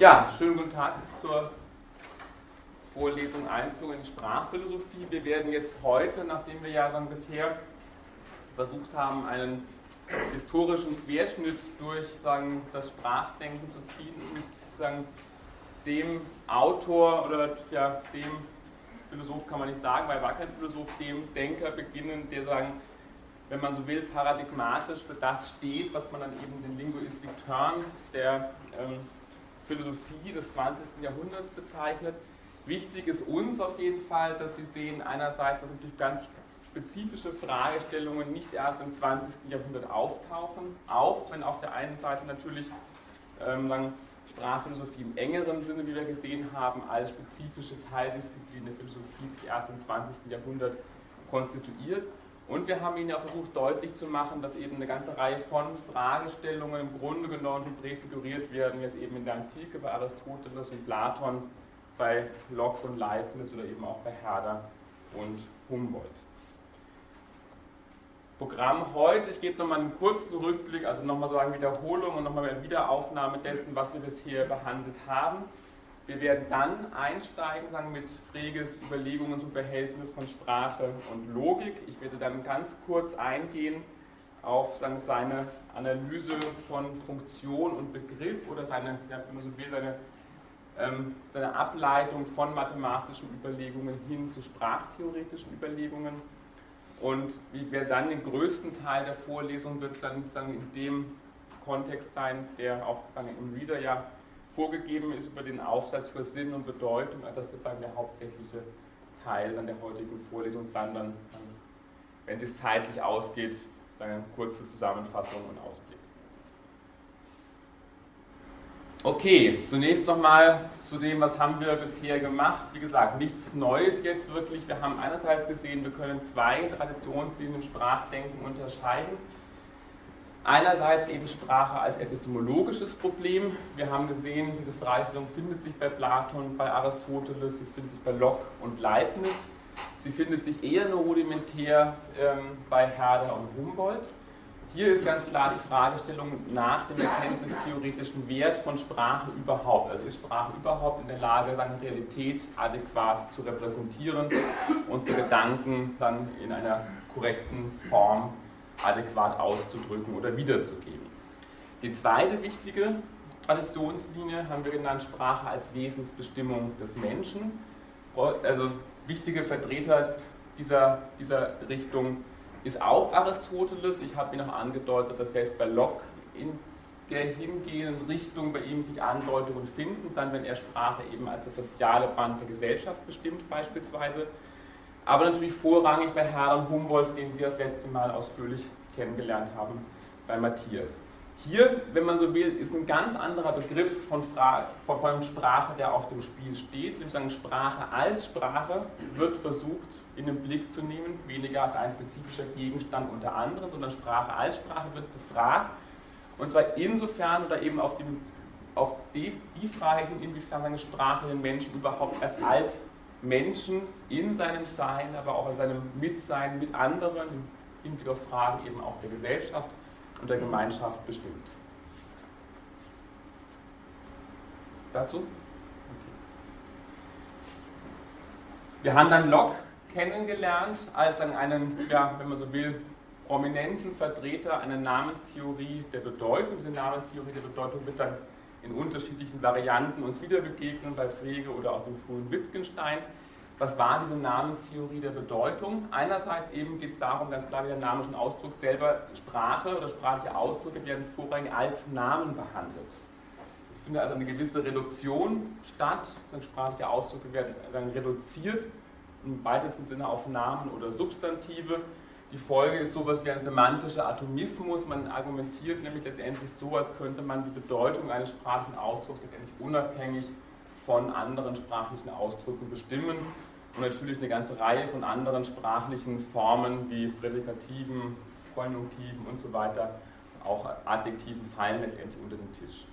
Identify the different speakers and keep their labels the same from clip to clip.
Speaker 1: Ja, schönen guten Tag zur Vorlesung Einführung in Sprachphilosophie. Wir werden jetzt heute, nachdem wir ja dann bisher versucht haben, einen historischen Querschnitt durch sagen, das Sprachdenken zu ziehen, mit sagen, dem Autor oder ja, dem Philosoph kann man nicht sagen, weil er war kein Philosoph, dem Denker beginnen, der sagen, wenn man so will, paradigmatisch für das steht, was man dann eben den Linguistic Turn der ähm, Philosophie des 20. Jahrhunderts bezeichnet. Wichtig ist uns auf jeden Fall, dass Sie sehen, einerseits, dass natürlich ganz spezifische Fragestellungen nicht erst im 20. Jahrhundert auftauchen, auch wenn auf der einen Seite natürlich ähm, Sprachphilosophie im engeren Sinne, wie wir gesehen haben, als spezifische Teildisziplin der Philosophie sich erst im 20. Jahrhundert konstituiert. Und wir haben Ihnen ja versucht deutlich zu machen, dass eben eine ganze Reihe von Fragestellungen im Grunde genommen präfiguriert werden, es eben in der Antike bei Aristoteles und Platon, bei Locke und Leibniz oder eben auch bei Herder und Humboldt. Programm heute, ich gebe nochmal einen kurzen Rückblick, also nochmal so eine Wiederholung und nochmal eine Wiederaufnahme dessen, was wir bisher behandelt haben. Wir werden dann einsteigen sagen, mit Freges Überlegungen zum Verhältnis von Sprache und Logik. Ich werde dann ganz kurz eingehen auf sagen, seine Analyse von Funktion und Begriff oder seine, wenn man so will, seine, ähm, seine Ableitung von mathematischen Überlegungen hin zu sprachtheoretischen Überlegungen. Und wie wir dann den größten Teil der Vorlesung wird dann sagen, in dem Kontext sein, der auch sagen, im Reader ja vorgegeben ist über den Aufsatz über Sinn und Bedeutung. Also das wird dann der hauptsächliche Teil an der heutigen Vorlesung sein. Dann, wenn es zeitlich ausgeht, eine kurze Zusammenfassung und Ausblick. Okay, zunächst nochmal zu dem, was haben wir bisher gemacht. Wie gesagt, nichts Neues jetzt wirklich. Wir haben einerseits gesehen, wir können zwei Traditionslinien Sprachdenken unterscheiden. Einerseits eben Sprache als epistemologisches Problem. Wir haben gesehen, diese Fragestellung findet sich bei Platon, bei Aristoteles, sie findet sich bei Locke und Leibniz. Sie findet sich eher nur rudimentär ähm, bei Herder und Humboldt. Hier ist ganz klar die Fragestellung nach dem erkenntnistheoretischen Wert von Sprache überhaupt. Also ist Sprache überhaupt in der Lage, seine Realität adäquat zu repräsentieren und die Gedanken dann in einer korrekten Form adäquat auszudrücken oder wiederzugeben. Die zweite wichtige Traditionslinie haben wir genannt Sprache als Wesensbestimmung des Menschen. Also wichtige Vertreter dieser, dieser Richtung ist auch Aristoteles. Ich habe Ihnen noch angedeutet, dass selbst bei Locke in der hingehenden Richtung bei ihm sich Andeutungen finden, dann wenn er Sprache eben als das soziale Band der Gesellschaft bestimmt beispielsweise aber natürlich vorrangig bei Herrn Humboldt, den Sie das letzte Mal ausführlich kennengelernt haben, bei Matthias. Hier, wenn man so will, ist ein ganz anderer Begriff von, Fra von Sprache, der auf dem Spiel steht. Nämlich sagen, Sprache als Sprache wird versucht in den Blick zu nehmen, weniger als ein spezifischer Gegenstand unter anderem, sondern Sprache als Sprache wird gefragt. Und zwar insofern oder eben auf, dem, auf die, die Frage inwiefern eine Sprache den Menschen überhaupt erst als Menschen in seinem Sein, aber auch in seinem Mitsein mit anderen, im Hinblick auf Fragen eben auch der Gesellschaft und der Gemeinschaft bestimmt. Dazu? Okay. Wir haben dann Locke kennengelernt als dann einen, ja, wenn man so will, prominenten Vertreter einer Namenstheorie der Bedeutung. Diese Namenstheorie der Bedeutung wird dann in unterschiedlichen Varianten uns wieder begegnen, bei Frege oder auch dem frühen Wittgenstein. Was war diese Namenstheorie der Bedeutung? Einerseits eben geht es darum, ganz klar, wie der Name schon ausdrückt, selber Sprache oder sprachliche Ausdrücke werden vorrangig als Namen behandelt. Es findet also eine gewisse Reduktion statt, sprachliche Ausdrücke werden dann reduziert, im weitesten Sinne auf Namen oder Substantive. Die Folge ist sowas wie ein semantischer Atomismus. Man argumentiert nämlich letztendlich so, als könnte man die Bedeutung eines sprachlichen Ausdrucks letztendlich unabhängig von anderen sprachlichen Ausdrücken bestimmen und natürlich eine ganze Reihe von anderen sprachlichen Formen wie Prädikativen, Konjunktiven und so weiter, auch Adjektiven fallen letztendlich unter den Tisch.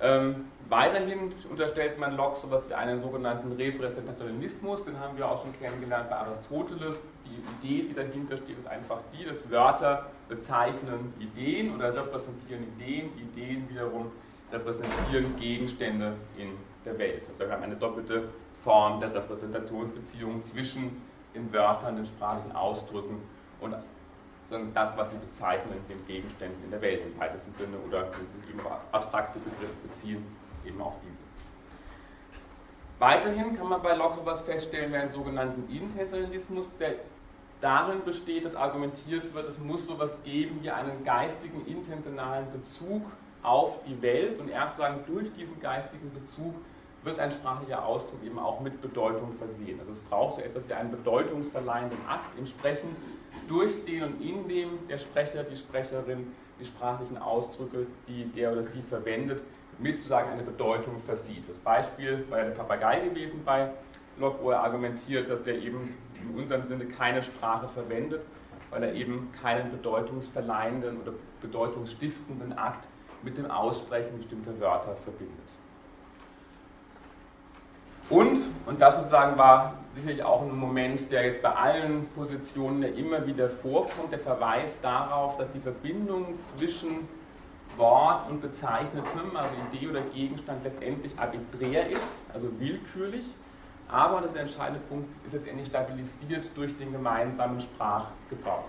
Speaker 1: Ähm, weiterhin unterstellt man Locke so etwas wie einen sogenannten Repräsentationalismus, den haben wir auch schon kennengelernt bei Aristoteles. Die Idee, die dahinter steht, ist einfach die, dass Wörter bezeichnen Ideen oder repräsentieren Ideen, die Ideen wiederum repräsentieren Gegenstände in der Welt. Also wir haben eine doppelte Form der Repräsentationsbeziehung zwischen den Wörtern, den sprachlichen Ausdrücken und das, was sie bezeichnen, den Gegenständen in der Welt im weitesten Sinne oder wenn sie sich eben abstrakte Begriffe beziehen, eben auf diese. Weiterhin kann man bei Locke sowas feststellen wie einen sogenannten Intentionalismus, der darin besteht, dass argumentiert wird, es muss sowas geben wie einen geistigen, intentionalen Bezug auf die Welt und erst sagen, durch diesen geistigen Bezug wird ein sprachlicher Ausdruck eben auch mit Bedeutung versehen. Also es braucht so etwas wie einen bedeutungsverleihenden Akt im Sprechen, durch den und in dem der Sprecher, die Sprecherin die sprachlichen Ausdrücke, die der oder sie verwendet, mit sozusagen eine Bedeutung versieht. Das Beispiel war ja der Papagei gewesen bei Locke, wo er argumentiert, dass der eben in unserem Sinne keine Sprache verwendet, weil er eben keinen bedeutungsverleihenden oder bedeutungsstiftenden Akt mit dem Aussprechen bestimmter Wörter verbindet. Und, und das sozusagen war sicherlich auch ein Moment, der jetzt bei allen Positionen immer wieder vorkommt, der Verweis darauf, dass die Verbindung zwischen Wort und Bezeichnetem, also Idee oder Gegenstand, letztendlich arbiträr ist, also willkürlich, aber, das ist der entscheidende Punkt, ist letztendlich stabilisiert durch den gemeinsamen Sprachgebrauch.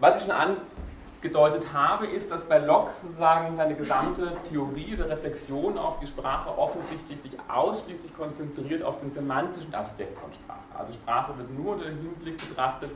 Speaker 1: Was ich schon angedeutet habe, ist, dass bei Locke sozusagen seine gesamte Theorie oder Reflexion auf die Sprache offensichtlich sich ausschließlich konzentriert auf den semantischen Aspekt von Sprache. Also Sprache wird nur unter dem Hinblick betrachtet,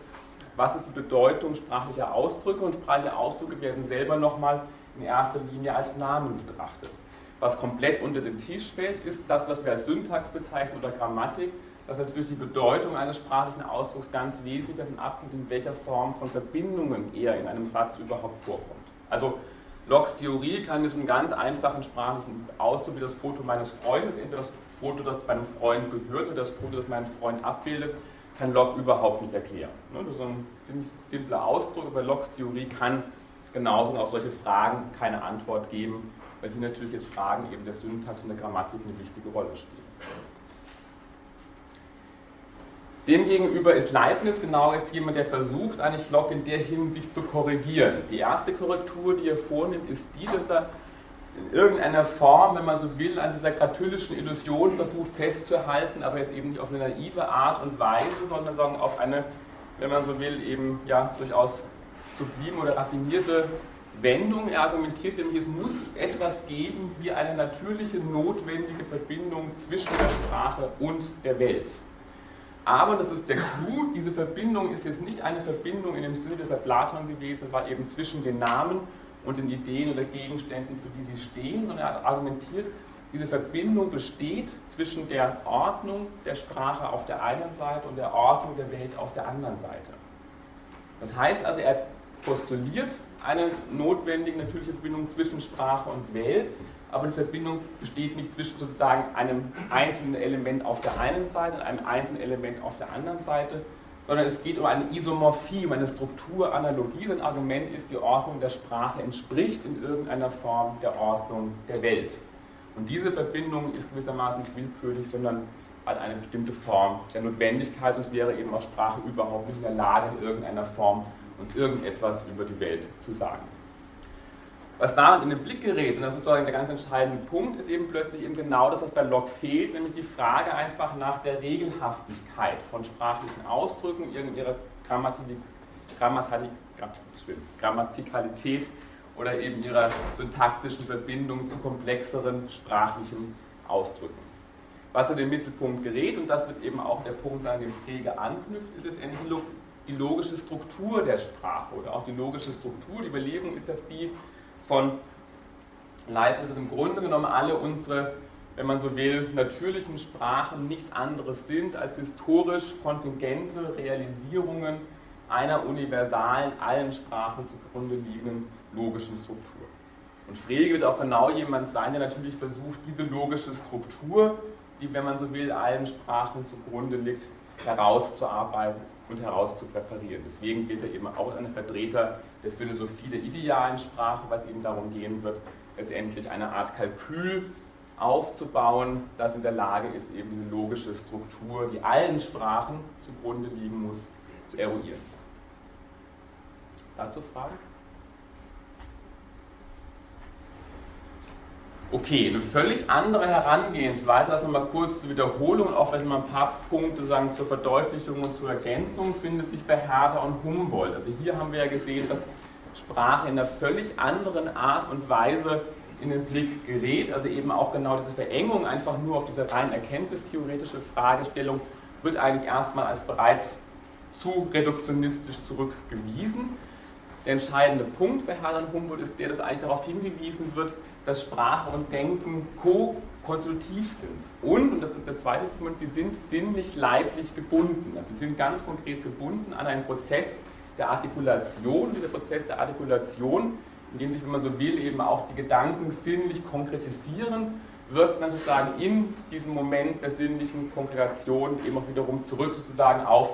Speaker 1: was ist die Bedeutung sprachlicher Ausdrücke und sprachliche Ausdrücke werden selber nochmal in erster Linie als Namen betrachtet. Was komplett unter den Tisch fällt, ist das, was wir als Syntax bezeichnen oder Grammatik, dass natürlich die Bedeutung eines sprachlichen Ausdrucks ganz wesentlich davon abhängt, in welcher Form von Verbindungen er in einem Satz überhaupt vorkommt. Also Locks Theorie kann mit einem ganz einfachen sprachlichen Ausdruck wie das Foto meines Freundes, entweder das Foto, das meinem Freund gehört oder das Foto, das meinen Freund abbildet, kann Locke überhaupt nicht erklären. Ne, das ist ein ziemlich simpler Ausdruck, aber Locks Theorie kann genauso auf solche Fragen keine Antwort geben, weil hier natürlich jetzt Fragen eben der Syntax und der Grammatik eine wichtige Rolle spielen. Demgegenüber ist Leibniz genau jetzt jemand, der versucht, eigentlich Locke in der Hinsicht zu korrigieren. Die erste Korrektur, die er vornimmt, ist die, dass er in irgendeiner Form, wenn man so will, an dieser gratyllischen Illusion versucht festzuhalten, aber jetzt eben nicht auf eine naive Art und Weise, sondern sagen auf eine, wenn man so will, eben ja durchaus sublime oder raffinierte Wendung. Er argumentiert nämlich, es muss etwas geben wie eine natürliche, notwendige Verbindung zwischen der Sprache und der Welt. Aber, das ist der Clou, diese Verbindung ist jetzt nicht eine Verbindung in dem Sinne, der bei Platon gewesen war, eben zwischen den Namen und den Ideen oder Gegenständen, für die sie stehen, sondern er argumentiert, diese Verbindung besteht zwischen der Ordnung der Sprache auf der einen Seite und der Ordnung der Welt auf der anderen Seite. Das heißt also, er postuliert eine notwendige natürliche Verbindung zwischen Sprache und Welt, aber die Verbindung besteht nicht zwischen sozusagen einem einzelnen Element auf der einen Seite und einem einzelnen Element auf der anderen Seite, sondern es geht um eine Isomorphie, um eine Strukturanalogie. Sein Argument ist, die Ordnung der Sprache entspricht in irgendeiner Form der Ordnung der Welt. Und diese Verbindung ist gewissermaßen nicht willkürlich, sondern hat eine bestimmte Form der Notwendigkeit und es wäre eben auch Sprache überhaupt nicht in der Lage, in irgendeiner Form uns irgendetwas über die Welt zu sagen. Was damit in den Blick gerät, und das ist sozusagen der ganz entscheidende Punkt, ist eben plötzlich eben genau das, was bei Locke fehlt, nämlich die Frage einfach nach der Regelhaftigkeit von sprachlichen Ausdrücken, ihrer Grammatik, Grammatik, Grammatikalität oder eben ihrer syntaktischen Verbindung zu komplexeren sprachlichen Ausdrücken. Was in den Mittelpunkt gerät, und das wird eben auch der Punkt sein, dem Frege anknüpft, ist letztendlich die logische Struktur der Sprache oder auch die logische Struktur. Die Überlegung ist auf die von Leibniz, dass im Grunde genommen alle unsere, wenn man so will, natürlichen Sprachen nichts anderes sind als historisch kontingente Realisierungen einer universalen, allen Sprachen zugrunde liegenden logischen Struktur. Und Frege wird auch genau jemand sein, der natürlich versucht, diese logische Struktur, die, wenn man so will, allen Sprachen zugrunde liegt, herauszuarbeiten und herauszupräparieren. Deswegen gilt er eben auch als ein Vertreter der Philosophie der idealen Sprache, was eben darum gehen wird, letztendlich eine Art Kalkül aufzubauen, das in der Lage ist, eben diese logische Struktur, die allen Sprachen zugrunde liegen muss, zu eruieren. Dazu Fragen? Okay, eine völlig andere Herangehensweise, also mal kurz zur Wiederholung auch vielleicht mal ein paar Punkte sagen zur Verdeutlichung und zur Ergänzung, findet sich bei Herder und Humboldt. Also hier haben wir ja gesehen, dass Sprache in einer völlig anderen Art und Weise in den Blick gerät, also eben auch genau diese Verengung einfach nur auf diese rein erkenntnistheoretische Fragestellung wird eigentlich erstmal als bereits zu reduktionistisch zurückgewiesen. Der entscheidende Punkt bei Herder und Humboldt ist der, dass eigentlich darauf hingewiesen wird, dass Sprache und Denken ko-konsultiv sind. Und, und das ist der zweite Punkt, sie sind sinnlich leiblich gebunden. Also sie sind ganz konkret gebunden an einen Prozess der Artikulation. Dieser Prozess der Artikulation, in dem sich, wenn man so will, eben auch die Gedanken sinnlich konkretisieren, wirkt dann sozusagen in diesem Moment der sinnlichen Konkretion eben auch wiederum zurück sozusagen auf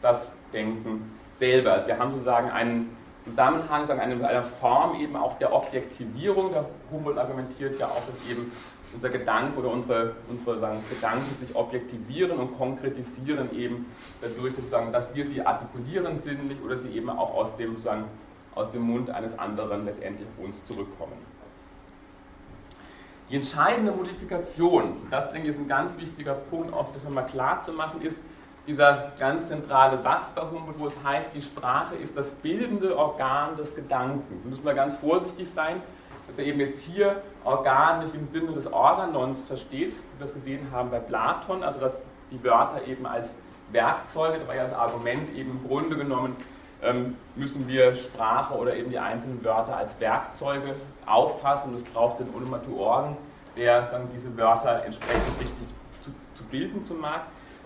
Speaker 1: das Denken selber. Also wir haben sozusagen einen Zusammenhang, sagen, eine, eine Form eben auch der Objektivierung. Der Humboldt argumentiert ja auch, dass eben unser Gedanke oder unsere, unsere sagen, Gedanken sich objektivieren und konkretisieren eben dadurch, dass, sagen, dass wir sie artikulieren sinnlich oder sie eben auch aus dem, sagen, aus dem Mund eines anderen letztendlich auf uns zurückkommen. Die entscheidende Modifikation, das denke ich ist ein ganz wichtiger Punkt, auch das nochmal klar zu machen, ist, dieser ganz zentrale Satz bei Humboldt, wo es heißt, die Sprache ist das bildende Organ des Gedankens. Da müssen wir ganz vorsichtig sein, dass er eben jetzt hier Organ nicht im Sinne des Organons versteht, wie wir das gesehen haben bei Platon, also dass die Wörter eben als Werkzeuge, da war ja das Argument eben im Grunde genommen, ähm, müssen wir Sprache oder eben die einzelnen Wörter als Werkzeuge auffassen. Und es braucht den Onomatoorgen, der dann diese Wörter entsprechend richtig zu, zu bilden zu mag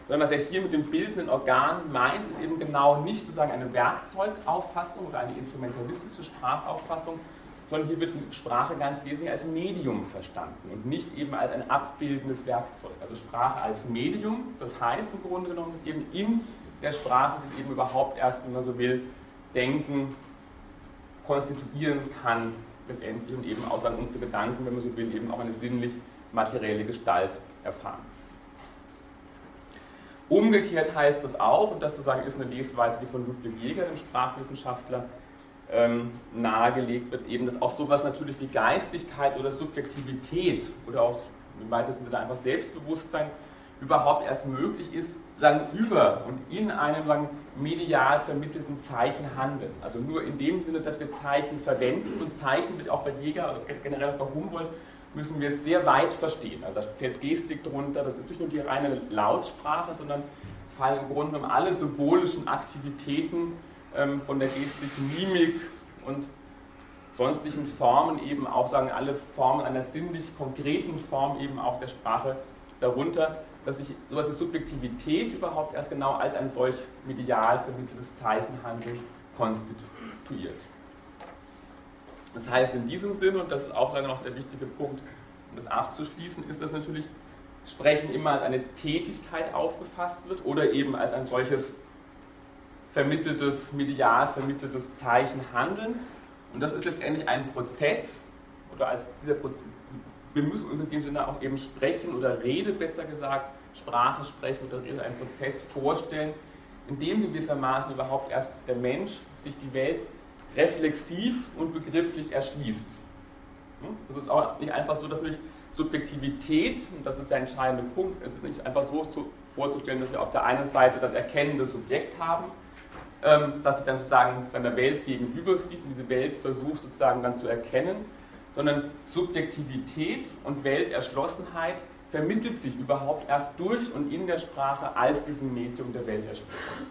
Speaker 1: sondern was er hier mit dem bildenden Organ meint, ist eben genau nicht sozusagen eine Werkzeugauffassung oder eine instrumentalistische Sprachauffassung, sondern hier wird Sprache ganz wesentlich als Medium verstanden und nicht eben als ein abbildendes Werkzeug. Also Sprache als Medium, das heißt im Grunde genommen, dass eben in der Sprache sich eben überhaupt erst, wenn man so will, Denken konstituieren kann letztendlich und eben außer unsere Gedanken, wenn man so will, eben auch eine sinnlich materielle Gestalt erfahren. Umgekehrt heißt das auch, und das sozusagen ist eine Lesweise, die von Ludwig Jäger, dem Sprachwissenschaftler, ähm, nahegelegt wird, eben, dass auch sowas natürlich wie Geistigkeit oder Subjektivität oder auch im weitesten Sinne einfach Selbstbewusstsein überhaupt erst möglich ist, sagen, über und in einem sagen, medial vermittelten Zeichen handeln. Also nur in dem Sinne, dass wir Zeichen verwenden und Zeichen wird auch bei Jäger, also generell bei Humboldt, müssen wir sehr weit verstehen. Also da fällt Gestik drunter, das ist nicht nur die reine Lautsprache, sondern fallen im Grunde genommen alle symbolischen Aktivitäten ähm, von der Gestik, Mimik und sonstigen Formen eben auch, sagen alle Formen einer sinnlich konkreten Form eben auch der Sprache darunter, dass sich sowas wie Subjektivität überhaupt erst genau als ein solch medial vermitteltes Zeichenhandeln konstituiert. Das heißt, in diesem Sinn, und das ist auch dann noch der wichtige Punkt, um das abzuschließen, ist, dass natürlich Sprechen immer als eine Tätigkeit aufgefasst wird oder eben als ein solches vermitteltes, medial vermitteltes Zeichenhandeln. Und das ist letztendlich ein Prozess, oder als dieser Prozess, wir müssen uns in dem Sinne auch eben sprechen oder Rede, besser gesagt, Sprache sprechen oder Rede, einen Prozess vorstellen, in dem gewissermaßen überhaupt erst der Mensch sich die Welt reflexiv und begrifflich erschließt. Es ist auch nicht einfach so, dass durch Subjektivität, und das ist der entscheidende Punkt, es ist nicht einfach so zu, vorzustellen, dass wir auf der einen Seite das erkennende Subjekt haben, ähm, das sich dann sozusagen seiner Welt gegenüber sieht und diese Welt versucht sozusagen dann zu erkennen, sondern Subjektivität und Welterschlossenheit vermittelt sich überhaupt erst durch und in der Sprache als diesem Medium der Welterschlossenheit.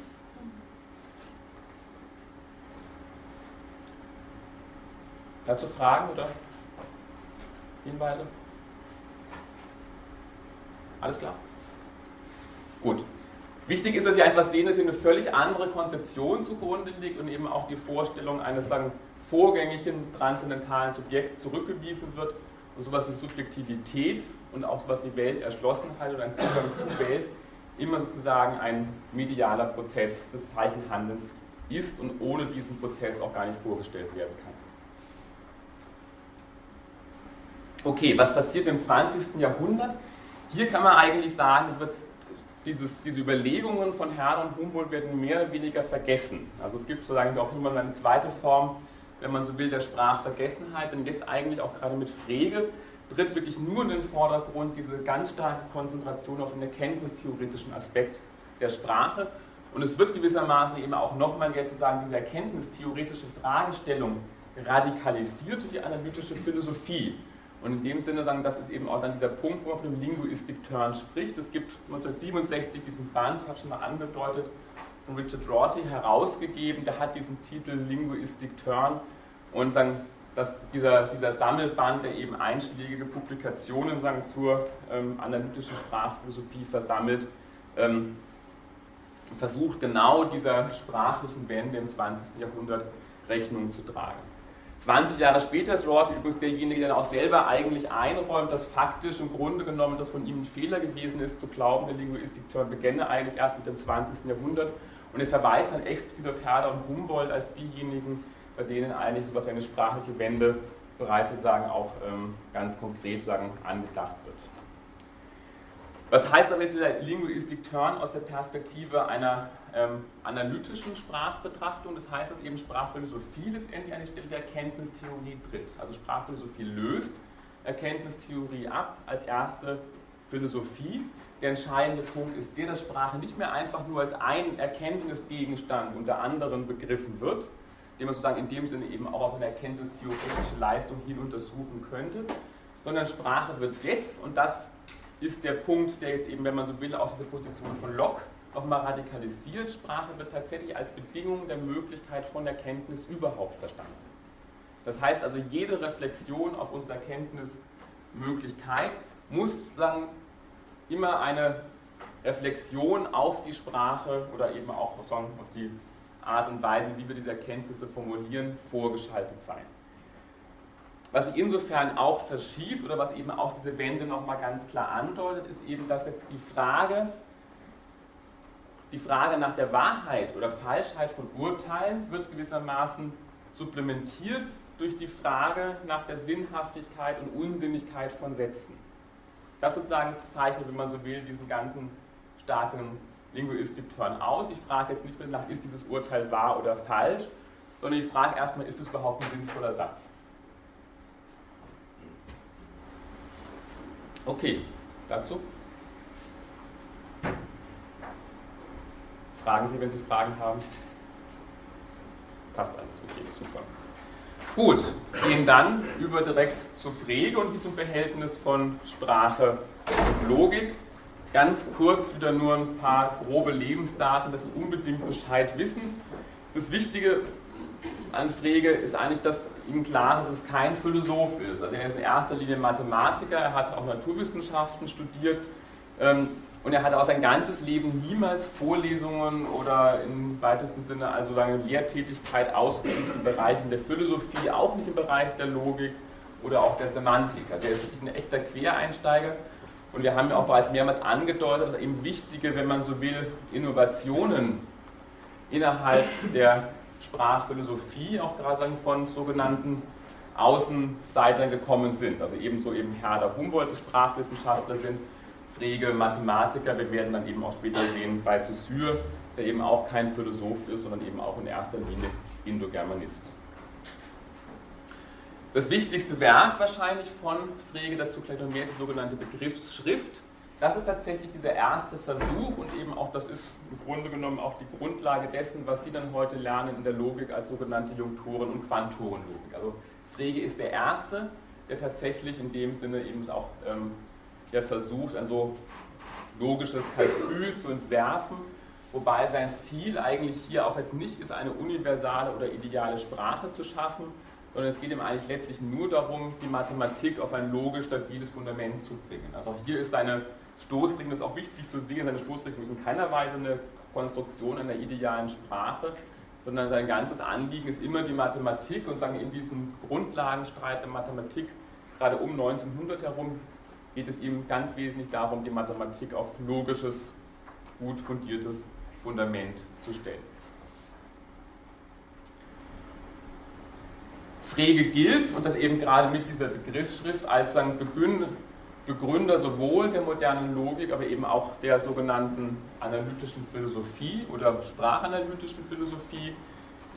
Speaker 1: Dazu Fragen oder Hinweise? Alles klar? Gut. Wichtig ist, dass Sie einfach sehen, dass hier eine völlig andere Konzeption zugrunde liegt und eben auch die Vorstellung eines sagen, vorgängigen transzendentalen Subjekts zurückgewiesen wird und sowas wie Subjektivität und auch sowas wie Welterschlossenheit oder ein Zugang zur Welt immer sozusagen ein medialer Prozess des Zeichenhandelns ist und ohne diesen Prozess auch gar nicht vorgestellt werden kann. Okay, was passiert im 20. Jahrhundert? Hier kann man eigentlich sagen, wird dieses, diese Überlegungen von Herder und Humboldt werden mehr oder weniger vergessen. Also es gibt sozusagen auch immer eine zweite Form, wenn man so will, der Sprachvergessenheit. Denn jetzt eigentlich auch gerade mit Frege tritt wirklich nur in den Vordergrund diese ganz starke Konzentration auf den erkenntnistheoretischen Aspekt der Sprache. Und es wird gewissermaßen eben auch nochmal jetzt sozusagen diese erkenntnistheoretische Fragestellung radikalisiert durch die analytische Philosophie. Und in dem Sinne sagen, das ist eben auch dann dieser Punkt, wo man von dem Linguistic-Turn spricht. Es gibt 1967 diesen Band, ich habe schon mal angedeutet, von Richard Rorty herausgegeben, der hat diesen Titel Linguistic Turn und sagen, dass dieser, dieser Sammelband, der eben einschlägige Publikationen sagen, zur ähm, analytischen Sprachphilosophie versammelt, ähm, versucht genau dieser sprachlichen Wende im 20. Jahrhundert Rechnung zu tragen. 20 Jahre später ist Rorty übrigens derjenige, der dann auch selber eigentlich einräumt, dass faktisch im Grunde genommen das von ihm ein Fehler gewesen ist, zu glauben, der Linguistik-Turn beginne eigentlich erst mit dem 20. Jahrhundert. Und er verweist dann explizit auf Herder und Humboldt als diejenigen, bei denen eigentlich so etwas wie eine sprachliche Wende bereits sozusagen auch ähm, ganz konkret sozusagen angedacht wird. Was heißt aber dieser Linguistic Turn aus der Perspektive einer ähm, analytischen Sprachbetrachtung? Das heißt, dass eben Sprachphilosophie letztendlich an die Stelle der Erkenntnistheorie tritt. Also Sprachphilosophie löst Erkenntnistheorie ab als erste Philosophie. Der entscheidende Punkt ist der, dass Sprache nicht mehr einfach nur als ein Erkenntnisgegenstand unter anderen begriffen wird, den man sozusagen in dem Sinne eben auch auf eine erkenntnistheoretische Leistung hin untersuchen könnte, sondern Sprache wird jetzt, und das ist der Punkt, der jetzt eben, wenn man so will, auch diese Position von Locke nochmal radikalisiert. Sprache wird tatsächlich als Bedingung der Möglichkeit von Erkenntnis überhaupt verstanden. Das heißt also, jede Reflexion auf unsere Erkenntnismöglichkeit muss dann immer eine Reflexion auf die Sprache oder eben auch auf die Art und Weise, wie wir diese Erkenntnisse formulieren, vorgeschaltet sein. Was sich insofern auch verschiebt oder was eben auch diese Wende nochmal ganz klar andeutet, ist eben, dass jetzt die Frage, die Frage nach der Wahrheit oder Falschheit von Urteilen wird gewissermaßen supplementiert durch die Frage nach der Sinnhaftigkeit und Unsinnigkeit von Sätzen. Das sozusagen zeichnet, wenn man so will, diesen ganzen starken Linguistik-Turn aus. Ich frage jetzt nicht mehr nach, ist dieses Urteil wahr oder falsch, sondern ich frage erstmal, ist es überhaupt ein sinnvoller Satz? Okay, dazu? Fragen Sie, wenn Sie Fragen haben. Passt alles, okay, super. Gut, gehen dann über direkt zu Frege und zum Verhältnis von Sprache und Logik. Ganz kurz wieder nur ein paar grobe Lebensdaten, dass Sie unbedingt Bescheid wissen. Das Wichtige an Frege ist eigentlich, dass ihm klar ist, dass es kein Philosoph ist. Also er ist in erster Linie Mathematiker, er hat auch Naturwissenschaften studiert ähm, und er hat auch sein ganzes Leben niemals Vorlesungen oder im weitesten Sinne also lange Lehrtätigkeit ausgeübt im Bereich der Philosophie, auch nicht im Bereich der Logik oder auch der Semantik. Also er ist wirklich ein echter Quereinsteiger. Und wir haben ja auch bereits mehrmals angedeutet, dass eben wichtige, wenn man so will, Innovationen innerhalb der Sprachphilosophie auch gerade von sogenannten Außenseitern gekommen sind. Also ebenso eben Herder Humboldt, Sprachwissenschaftler sind, Frege Mathematiker. Wir werden dann eben auch später sehen bei Saussure, der eben auch kein Philosoph ist, sondern eben auch in erster Linie Indogermanist. Das wichtigste Werk wahrscheinlich von Frege, dazu gleich noch mehr, ist die sogenannte Begriffsschrift. Das ist tatsächlich dieser erste Versuch und eben auch, das ist im Grunde genommen auch die Grundlage dessen, was Sie dann heute lernen in der Logik als sogenannte Junktoren- und Quantorenlogik. Also Frege ist der Erste, der tatsächlich in dem Sinne eben auch ähm, der versucht, ein so logisches Kalkül zu entwerfen, wobei sein Ziel eigentlich hier auch jetzt nicht ist, eine universale oder ideale Sprache zu schaffen, sondern es geht ihm eigentlich letztlich nur darum, die Mathematik auf ein logisch stabiles Fundament zu bringen. Also hier ist seine Stoßrichtung, das ist auch wichtig zu sehen, seine Stoßrichtung ist in keiner Weise eine Konstruktion einer idealen Sprache, sondern sein ganzes Anliegen ist immer die Mathematik und sagen in diesem Grundlagenstreit der Mathematik, gerade um 1900 herum, geht es ihm ganz wesentlich darum, die Mathematik auf logisches, gut fundiertes Fundament zu stellen. Frege gilt, und das eben gerade mit dieser Begriffsschrift, als sagen, Begründer sowohl der modernen Logik, aber eben auch der sogenannten analytischen Philosophie oder sprachanalytischen Philosophie,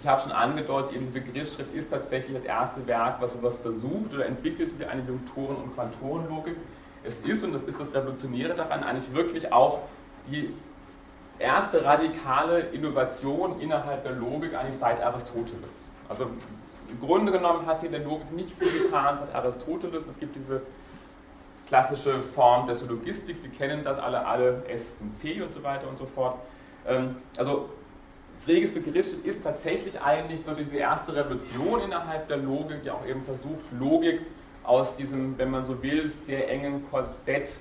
Speaker 1: Ich habe schon angedeutet, eben die Begriffsschrift ist tatsächlich das erste Werk, was sowas versucht oder entwickelt wie eine Junktoren- und Quantorenlogik. Es ist, und das ist das Revolutionäre daran, eigentlich wirklich auch die erste radikale Innovation innerhalb der Logik eigentlich seit Aristoteles. Also im Grunde genommen hat sie in der Logik nicht viel getan seit Aristoteles. Es gibt diese klassische Form der Syllogistik, Sie kennen das alle, alle S sind P und so weiter und so fort. Ähm, also Freges Begriff ist tatsächlich eigentlich so diese erste Revolution innerhalb der Logik, die auch eben versucht, Logik aus diesem, wenn man so will, sehr engen Korsett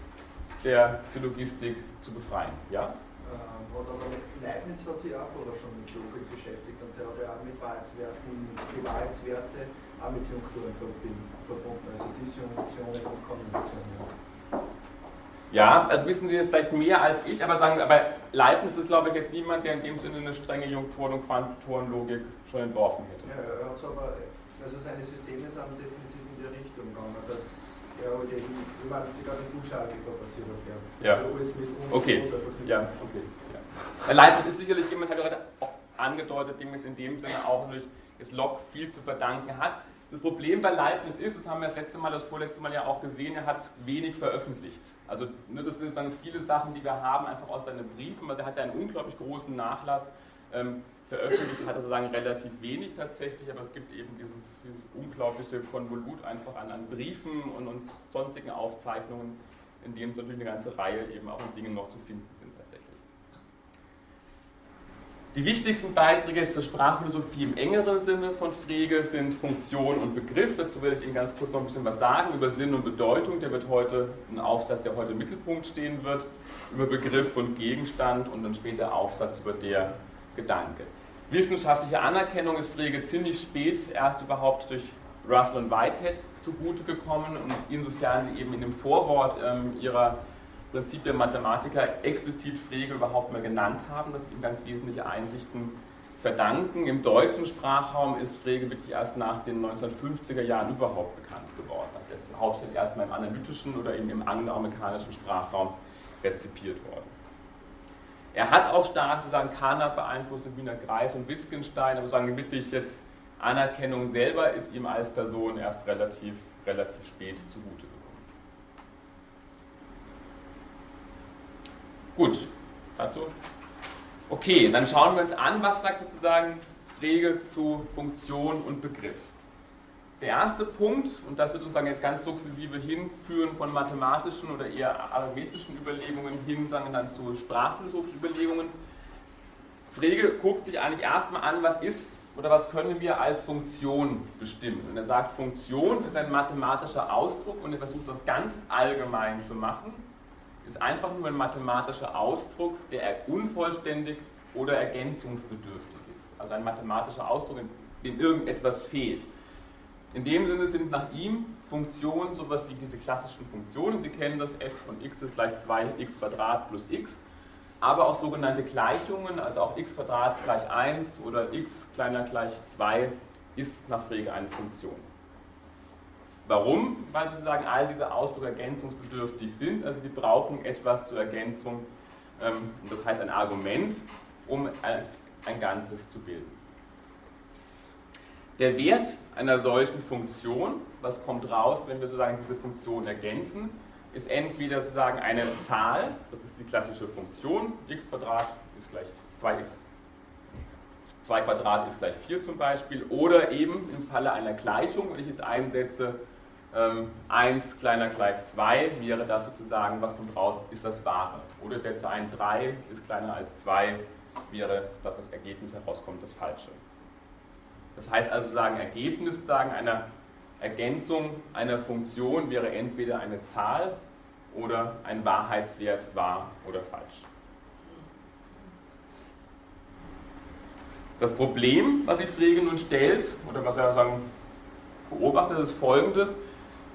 Speaker 1: der Syllogistik zu befreien. Ja?
Speaker 2: aber Leibniz hat sich auch vorher schon mit Logik beschäftigt und der hat ja auch mit Wahrheitswerten, die Wahrheitswerte auch mit Junkturen verbunden, also Disjunktionen und Kombinationen.
Speaker 1: Ja, also wissen Sie jetzt vielleicht mehr als ich, aber sagen, aber Leibniz ist, glaube ich, jetzt niemand, der in dem Sinne eine strenge Junktoren- und Quantorenlogik schon entworfen hätte.
Speaker 2: Ja, er hat aber, also seine Systeme sind definitiv in die Richtung gegangen, dass er halt eben, ich meine, die ganze Buchschalgebra passiert auf ihm.
Speaker 1: Ja.
Speaker 2: Also alles mit und
Speaker 1: Okay.
Speaker 2: und verknüpft.
Speaker 1: Ja, okay. Ja. Leibniz ist sicherlich jemand, hat gerade auch angedeutet, dem es in dem Sinne auch durch das Log viel zu verdanken hat. Das Problem bei Leibniz ist, das haben wir das letzte Mal, das vorletzte Mal ja auch gesehen, er hat wenig veröffentlicht. Also ne, das sind sozusagen viele Sachen, die wir haben, einfach aus seinen Briefen, also er hat ja einen unglaublich großen Nachlass. Ähm, veröffentlicht hat er sozusagen relativ wenig tatsächlich, aber es gibt eben dieses, dieses unglaubliche Konvolut einfach an, an Briefen und, und sonstigen Aufzeichnungen, in dem so natürlich eine ganze Reihe eben auch an Dingen noch zu finden sind tatsächlich. Die wichtigsten Beiträge zur Sprachphilosophie im engeren Sinne von Frege sind Funktion und Begriff. Dazu werde ich Ihnen ganz kurz noch ein bisschen was sagen über Sinn und Bedeutung. Der wird heute ein Aufsatz, der heute im Mittelpunkt stehen wird, über Begriff und Gegenstand und dann später Aufsatz über der Gedanke. Wissenschaftliche Anerkennung ist Frege ziemlich spät erst überhaupt durch Russell und Whitehead zugute gekommen und insofern sie eben in dem Vorwort ähm, ihrer Prinzip der Mathematiker explizit Frege überhaupt mal genannt haben, dass sie ihm ganz wesentliche Einsichten verdanken. Im deutschen Sprachraum ist Frege wirklich erst nach den 1950er Jahren überhaupt bekannt geworden. Das ist hauptsächlich erstmal im analytischen oder eben im angloamerikanischen Sprachraum rezipiert worden. Er hat auch stark sozusagen Carnap beeinflusst, den Wiener Kreis und Wittgenstein, aber sozusagen wirklich jetzt Anerkennung selber ist ihm als Person erst relativ, relativ spät zugute gekommen. Gut, dazu. Okay, dann schauen wir uns an, was sagt sozusagen Frege zu Funktion und Begriff. Der erste Punkt, und das wird uns dann jetzt ganz sukzessive hinführen von mathematischen oder eher arithmetischen Überlegungen hin, sagen dann zu sprachphilosophischen Überlegungen. Frege guckt sich eigentlich erstmal an, was ist oder was können wir als Funktion bestimmen. Und er sagt, Funktion ist ein mathematischer Ausdruck und er versucht das ganz allgemein zu machen ist einfach nur ein mathematischer Ausdruck, der unvollständig oder ergänzungsbedürftig ist. Also ein mathematischer Ausdruck, in dem irgendetwas fehlt. In dem Sinne sind nach ihm Funktionen sowas wie diese klassischen Funktionen. Sie kennen das, f von x ist gleich 2x plus x. Aber auch sogenannte Gleichungen, also auch x gleich 1 oder x kleiner gleich 2 ist nach Frege eine Funktion. Warum? Weil sozusagen all diese Ausdrücke ergänzungsbedürftig sind. Also sie brauchen etwas zur Ergänzung, ähm, das heißt ein Argument, um ein Ganzes zu bilden. Der Wert einer solchen Funktion, was kommt raus, wenn wir sozusagen diese Funktion ergänzen, ist entweder sozusagen eine Zahl, das ist die klassische Funktion, x ist gleich 2x 2 Quadrat ist gleich 4 zum Beispiel, oder eben im Falle einer Gleichung, wenn ich es einsetze, 1 ähm, kleiner gleich 2 wäre das sozusagen, was kommt raus, ist das Wahre. Oder ich setze ein 3 ist kleiner als 2, wäre das, was Ergebnis herauskommt, das Falsche. Das heißt also sagen, Ergebnis sozusagen einer Ergänzung einer Funktion wäre entweder eine Zahl oder ein Wahrheitswert wahr oder falsch. Das Problem, was sich Frege nun stellt, oder was er sagen, beobachtet, ist folgendes.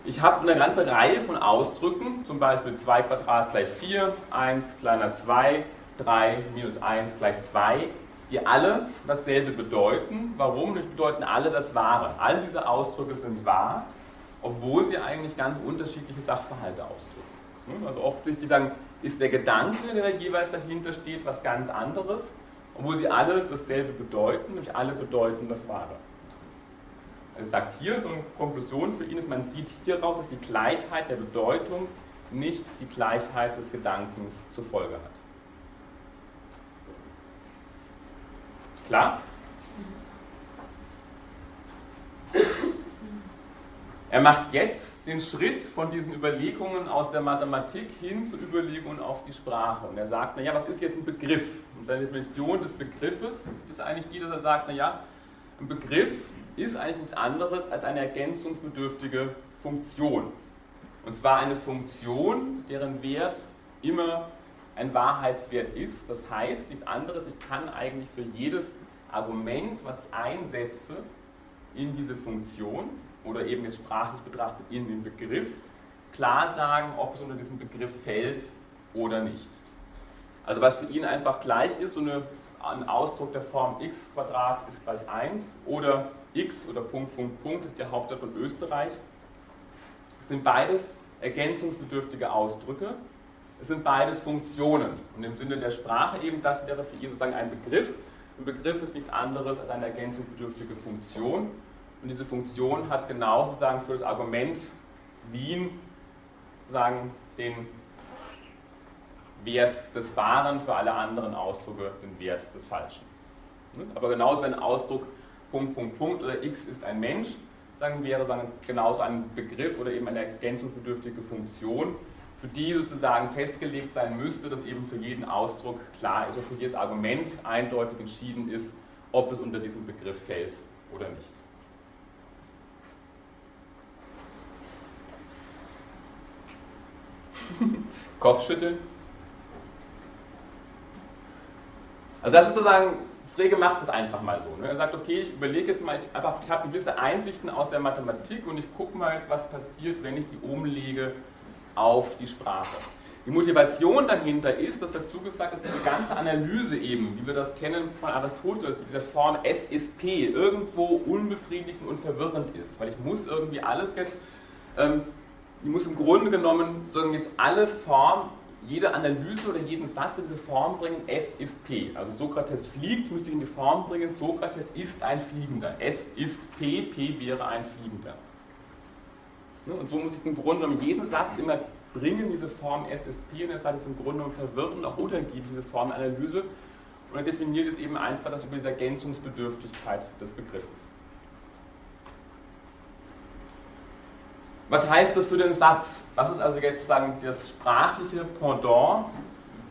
Speaker 1: Ich habe eine ganze Reihe von Ausdrücken, zum Beispiel 2 Quadrat gleich 4, 1 kleiner 2, 3 minus 1 gleich 2, die alle dasselbe bedeuten. Warum? Die bedeuten alle das Wahre. All diese Ausdrücke sind wahr, obwohl sie eigentlich ganz unterschiedliche Sachverhalte ausdrücken. Also oft die sagen, ist der Gedanke, der jeweils dahinter steht, was ganz anderes. obwohl sie alle dasselbe bedeuten, nämlich alle bedeuten das Wahre. Er sagt hier, so eine Konklusion für ihn ist, man sieht hieraus, dass die Gleichheit der Bedeutung nicht die Gleichheit des Gedankens zur Folge hat. Klar? Er macht jetzt den Schritt von diesen Überlegungen aus der Mathematik hin zu Überlegungen auf die Sprache. Und er sagt, naja, was ist jetzt ein Begriff? Und seine Definition des Begriffes ist eigentlich die, dass er sagt, naja, ein Begriff ist eigentlich nichts anderes als eine ergänzungsbedürftige Funktion. Und zwar eine Funktion, deren Wert immer ein Wahrheitswert ist. Das heißt nichts anderes, ich kann eigentlich für jedes Argument, was ich einsetze in diese Funktion oder eben jetzt sprachlich betrachtet in den Begriff, klar sagen, ob es unter diesen Begriff fällt oder nicht. Also was für ihn einfach gleich ist, so eine, ein Ausdruck der Form x Quadrat ist gleich 1 oder x oder Punkt, Punkt, Punkt ist der Hauptstadt von Österreich, sind beides ergänzungsbedürftige Ausdrücke. Es sind beides Funktionen. Und im Sinne der Sprache eben, das wäre für ihn sozusagen ein Begriff. Ein Begriff ist nichts anderes als eine ergänzungsbedürftige Funktion. Und diese Funktion hat genau sozusagen für das Argument Wien sozusagen den Wert des Wahren, für alle anderen Ausdrücke den Wert des Falschen. Aber genauso wenn ein Ausdruck Punkt, Punkt, Punkt oder x ist ein Mensch, dann wäre sagen, genauso ein Begriff oder eben eine ergänzungsbedürftige Funktion, für die sozusagen festgelegt sein müsste, dass eben für jeden Ausdruck klar ist, oder für jedes Argument eindeutig entschieden ist, ob es unter diesen Begriff fällt oder nicht. Kopfschütteln. Also das ist sozusagen, Frege macht es einfach mal so. Ne? Er sagt, okay, ich überlege es mal, ich, ich habe gewisse Einsichten aus der Mathematik und ich gucke mal jetzt, was passiert, wenn ich die umlege auf die Sprache. Die Motivation dahinter ist, dass dazu gesagt ist, diese ganze Analyse eben, wie wir das kennen von Aristoteles, diese Form S ist P, irgendwo unbefriedigend und verwirrend ist. Weil ich muss irgendwie alles jetzt ähm, ich muss im Grunde genommen sagen jetzt alle Form, jede Analyse oder jeden Satz in diese Form bringen, S ist P. Also Sokrates fliegt, müsste ich in die Form bringen, Sokrates ist ein Fliegender. S ist P, P wäre ein Fliegender. Ne, und so muss ich im Grunde genommen jeden Satz immer bringen, diese Form S ist P, und der Satz ist im Grunde genommen verwirrt und auch untergibt diese Formanalyse. Und er definiert es eben einfach das über diese Ergänzungsbedürftigkeit des Begriffes. Was heißt das für den Satz? Was ist also jetzt sagen das sprachliche Pendant,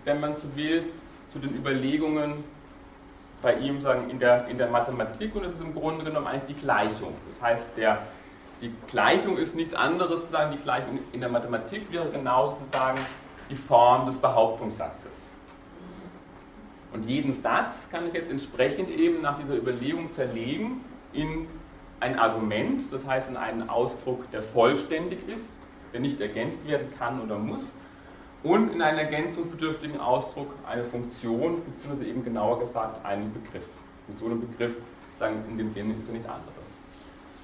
Speaker 1: wenn man so will, zu den Überlegungen bei ihm sagen in der, in der Mathematik und es ist im Grunde genommen eigentlich die Gleichung. Das heißt, der, die Gleichung ist nichts anderes, sozusagen die Gleichung in der Mathematik wäre genau sozusagen die Form des Behauptungssatzes. Und jeden Satz kann ich jetzt entsprechend eben nach dieser Überlegung zerlegen in ein Argument, das heißt in einen Ausdruck, der vollständig ist, der nicht ergänzt werden kann oder muss, und in einen ergänzungsbedürftigen Ausdruck eine Funktion, beziehungsweise eben genauer gesagt einen Begriff. Mit so einem Begriff, sagen, in dem Sinne ist er nichts anderes.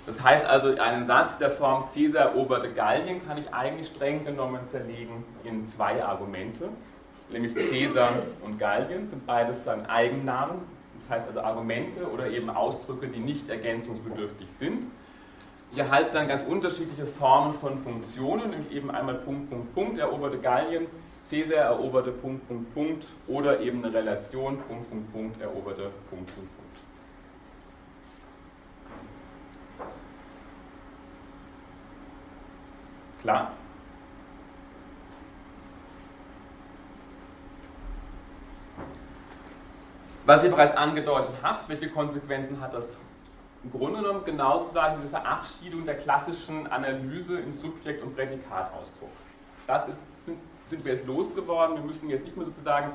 Speaker 1: Das heißt also, einen Satz der Form Caesar eroberte Gallien kann ich eigentlich streng genommen zerlegen in zwei Argumente, nämlich Caesar und Gallien sind beides dann Eigennamen, das heißt also Argumente oder eben Ausdrücke, die nicht ergänzungsbedürftig sind. Ich erhalte dann ganz unterschiedliche Formen von Funktionen, nämlich eben einmal Punkt, Punkt, Punkt, eroberte Gallien, Caesar eroberte Punkt, Punkt, Punkt oder eben eine Relation, Punkt, Punkt, Punkt, eroberte Punkt, Punkt, Punkt. Klar? Was ich bereits angedeutet habe, welche Konsequenzen hat das im Grunde genommen genauso sagen, diese Verabschiedung der klassischen Analyse in Subjekt- und Prädikatausdruck. Das ist, sind, sind, wir jetzt losgeworden. Wir müssen jetzt nicht mehr sozusagen,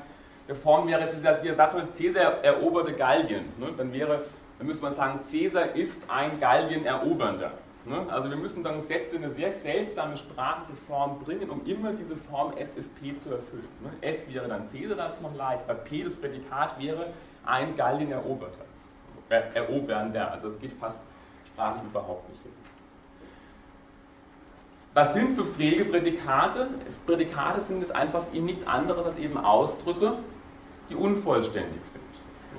Speaker 1: der Form wäre dieser, dieser Satz Cäsar eroberte Gallien. Ne? Dann wäre, dann müsste man sagen, Cäsar ist ein Gallien erobernder. Ne? Also wir müssen dann Sätze in eine sehr seltsame sprachliche Form bringen, um immer diese Form S ist P zu erfüllen. Ne? S wäre dann Caesar, das ist noch leicht, bei P das Prädikat wäre ein Gallien eroberter, äh, erobernder, also es geht fast sprachlich überhaupt nicht hin. Was sind für Frege Prädikate? Prädikate sind es einfach nichts anderes als eben Ausdrücke, die unvollständig sind.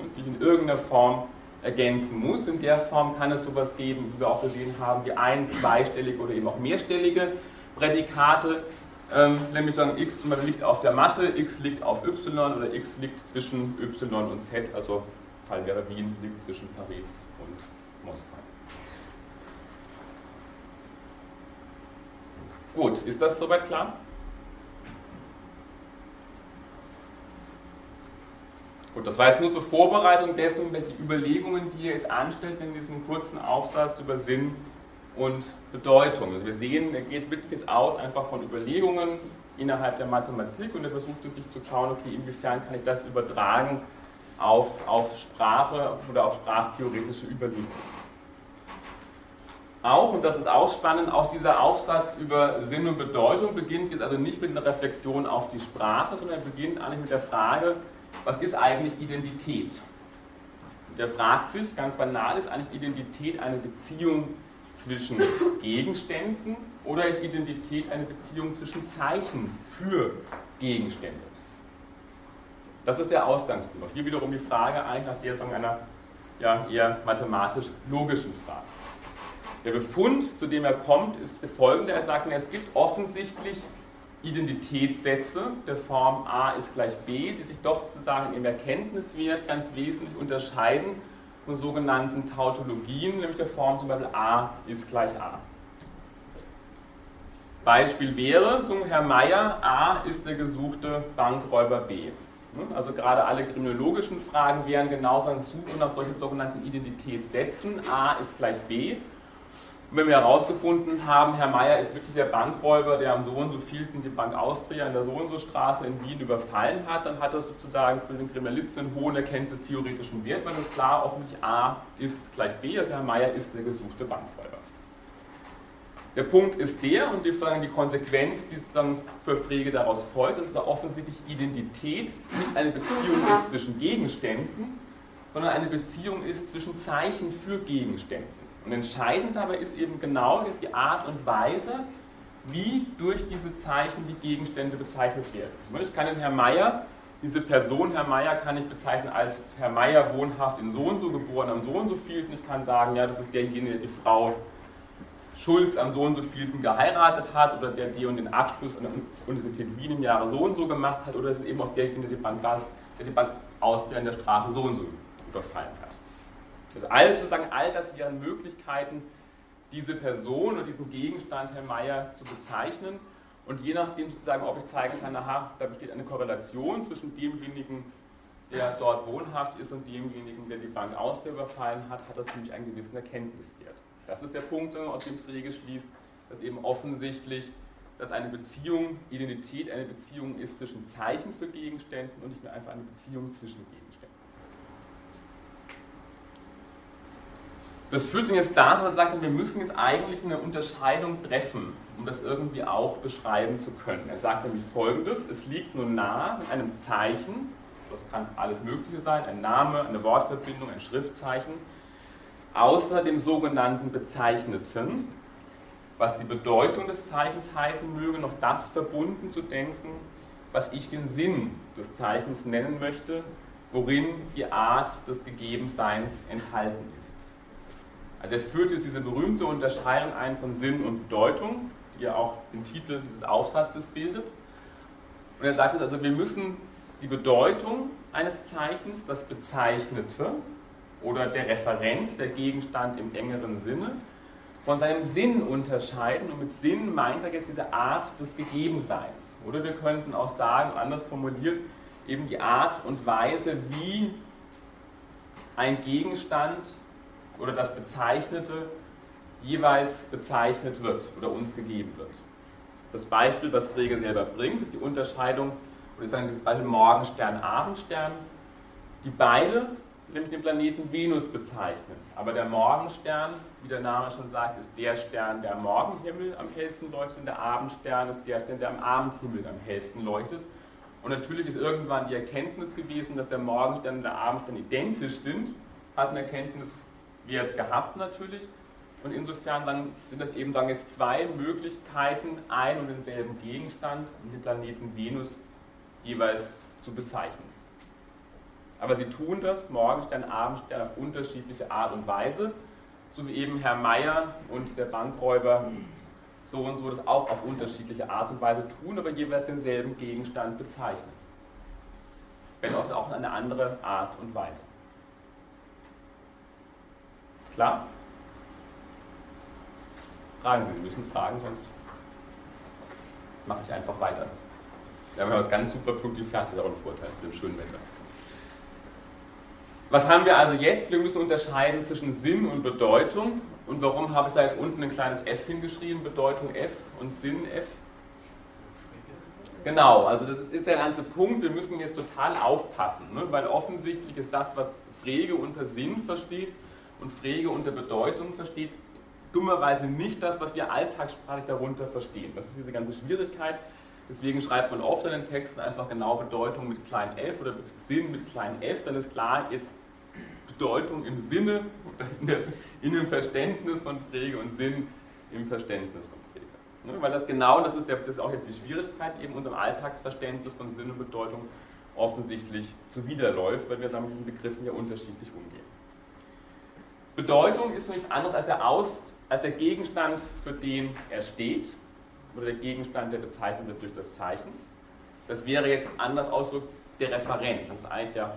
Speaker 1: und die in irgendeiner Form ergänzen muss. In der Form kann es sowas geben, wie wir auch gesehen haben, wie ein-, zweistellige oder eben auch mehrstellige Prädikate, ähm, nämlich sagen, x liegt auf der Matte, x liegt auf y oder x liegt zwischen y und z, also Fall wäre Wien liegt zwischen Paris und Moskau. Gut, ist das soweit klar? Gut, das war jetzt nur zur Vorbereitung dessen, welche Überlegungen, die ihr jetzt anstellt in diesem kurzen Aufsatz über Sinn und Bedeutung. Also wir sehen, er geht wirklich jetzt aus einfach von Überlegungen innerhalb der Mathematik und er versucht sich zu schauen, okay, inwiefern kann ich das übertragen auf, auf Sprache oder auf sprachtheoretische Überlegungen. Auch, und das ist auch spannend, auch dieser Aufsatz über Sinn und Bedeutung beginnt jetzt also nicht mit einer Reflexion auf die Sprache, sondern er beginnt eigentlich mit der Frage, was ist eigentlich Identität? Der fragt sich, ganz banal, ist eigentlich Identität eine Beziehung zwischen Gegenständen oder ist Identität eine Beziehung zwischen Zeichen für Gegenstände? Das ist der Ausgangspunkt. Hier wiederum die Frage eigentlich nach der von einer ja, eher mathematisch-logischen Frage. Der Befund, zu dem er kommt, ist der folgende. Er sagt, es gibt offensichtlich Identitätssätze der Form a ist gleich b, die sich doch sozusagen im Erkenntniswert ganz wesentlich unterscheiden von sogenannten Tautologien, nämlich der Form zum Beispiel a ist gleich a. Beispiel wäre, so Herr Meier, a ist der gesuchte Bankräuber b. Also gerade alle kriminologischen Fragen wären genauso ein Suchen nach solchen sogenannten Identitätssätzen. a ist gleich b. Und wenn wir herausgefunden haben, Herr Meier ist wirklich der Bankräuber, der am so und so vielten die Bank Austria in der so und so Straße in Wien überfallen hat, dann hat das sozusagen für den Kriminalisten einen hohen erkenntnistheoretischen Wert, weil es klar offensichtlich A ist gleich B, also Herr Meier ist der gesuchte Bankräuber. Der Punkt ist der, und die, die Konsequenz, die es dann für Frege daraus folgt, dass da offensichtlich Identität nicht eine Beziehung ist zwischen Gegenständen, sondern eine Beziehung ist zwischen Zeichen für Gegenstände. Und entscheidend dabei ist eben genau die Art und Weise, wie durch diese Zeichen die Gegenstände bezeichnet werden. Ich kann den Herrn Meier, diese Person Herr Meier kann ich bezeichnen als Herr Meier wohnhaft in so und so, geboren am so und so vielten. Ich kann sagen, ja, das ist derjenige, der die Frau Schulz am so und so vielten geheiratet hat oder der die und den Abschluss an der Universität Wien im Jahre so und so gemacht hat oder es ist eben auch derjenige, der die Bank, der in der Straße so und so überfallen hat. Also all, sozusagen, all das wären Möglichkeiten, diese Person oder diesen Gegenstand, Herr Mayer, zu bezeichnen. Und je nachdem sozusagen, ob ich zeigen kann, aha, da besteht eine Korrelation zwischen demjenigen, der dort wohnhaft ist und demjenigen, der die Bank aus der überfallen hat, hat das für mich einen gewissen Erkenntniswert. Das ist der Punkt, aus dem Frege schließt, dass eben offensichtlich, dass eine Beziehung, Identität eine Beziehung ist zwischen Zeichen für Gegenständen und nicht mehr einfach eine Beziehung zwischen Gegenständen. Das führt uns jetzt dazu, dass er sagt, wir müssen jetzt eigentlich eine Unterscheidung treffen, um das irgendwie auch beschreiben zu können. Er sagt nämlich folgendes: Es liegt nun nahe mit einem Zeichen, das kann alles Mögliche sein, ein Name, eine Wortverbindung, ein Schriftzeichen, außer dem sogenannten Bezeichneten, was die Bedeutung des Zeichens heißen möge, noch das verbunden zu denken, was ich den Sinn des Zeichens nennen möchte, worin die Art des Gegebenseins enthalten ist. Also er führt jetzt diese berühmte Unterscheidung ein von Sinn und Bedeutung, die ja auch den Titel dieses Aufsatzes bildet. Und er sagt jetzt also, wir müssen die Bedeutung eines Zeichens, das Bezeichnete oder der Referent, der Gegenstand im engeren Sinne, von seinem Sinn unterscheiden. Und mit Sinn meint er jetzt diese Art des Gegebenseins. Oder wir könnten auch sagen, anders formuliert, eben die Art und Weise, wie ein Gegenstand oder das Bezeichnete jeweils bezeichnet wird oder uns gegeben wird. Das Beispiel, was Frege selber bringt, ist die Unterscheidung, oder ich sage dieses Beispiel Morgenstern, Abendstern, die beide nämlich den Planeten Venus bezeichnen. Aber der Morgenstern, wie der Name schon sagt, ist der Stern, der am Morgenhimmel am hellsten leuchtet und der Abendstern ist der Stern, der am Abendhimmel am hellsten leuchtet. Und natürlich ist irgendwann die Erkenntnis gewesen, dass der Morgenstern und der Abendstern identisch sind, hat eine Erkenntnis Wert gehabt natürlich. Und insofern dann sind das eben dann jetzt zwei Möglichkeiten, ein und denselben Gegenstand, den Planeten Venus, jeweils zu bezeichnen. Aber sie tun das, Morgenstern, Abendstern, auf unterschiedliche Art und Weise, so wie eben Herr Meier und der Bankräuber so und so das auch auf unterschiedliche Art und Weise tun, aber jeweils denselben Gegenstand bezeichnen. Wenn oft auch in eine andere Art und Weise. Klar? Fragen Sie, Sie müssen fragen, sonst mache ich einfach weiter. Wir haben ja was ganz super pünktlich fertig, ein Vorteil mit dem schönen Wetter. Was haben wir also jetzt? Wir müssen unterscheiden zwischen Sinn und Bedeutung. Und warum habe ich da jetzt unten ein kleines f hingeschrieben? Bedeutung f und Sinn f? Genau, also das ist, der ganze Punkt. Wir müssen jetzt total aufpassen, ne? weil offensichtlich ist das, was Frege unter Sinn versteht und Frege unter Bedeutung versteht, dummerweise nicht das, was wir alltagssprachlich darunter verstehen. Das ist diese ganze Schwierigkeit. Deswegen schreibt man oft in den Texten einfach genau Bedeutung mit klein f oder Sinn mit klein f. Dann ist klar, jetzt Bedeutung im Sinne, in, dem Verständnis von Frege und Sinn im Verständnis von Frege. Ne? Weil das genau, das ist, der, das ist auch jetzt die Schwierigkeit, eben unserem Alltagsverständnis von Sinn und Bedeutung offensichtlich zuwiderläuft, weil wir mit diesen Begriffen ja unterschiedlich umgehen. Bedeutung ist nichts anderes als der, Aus, als der Gegenstand, für den er steht, oder der Gegenstand, der bezeichnet wird durch das Zeichen. Das wäre jetzt anders ausgedrückt der Referent. Das ist eigentlich der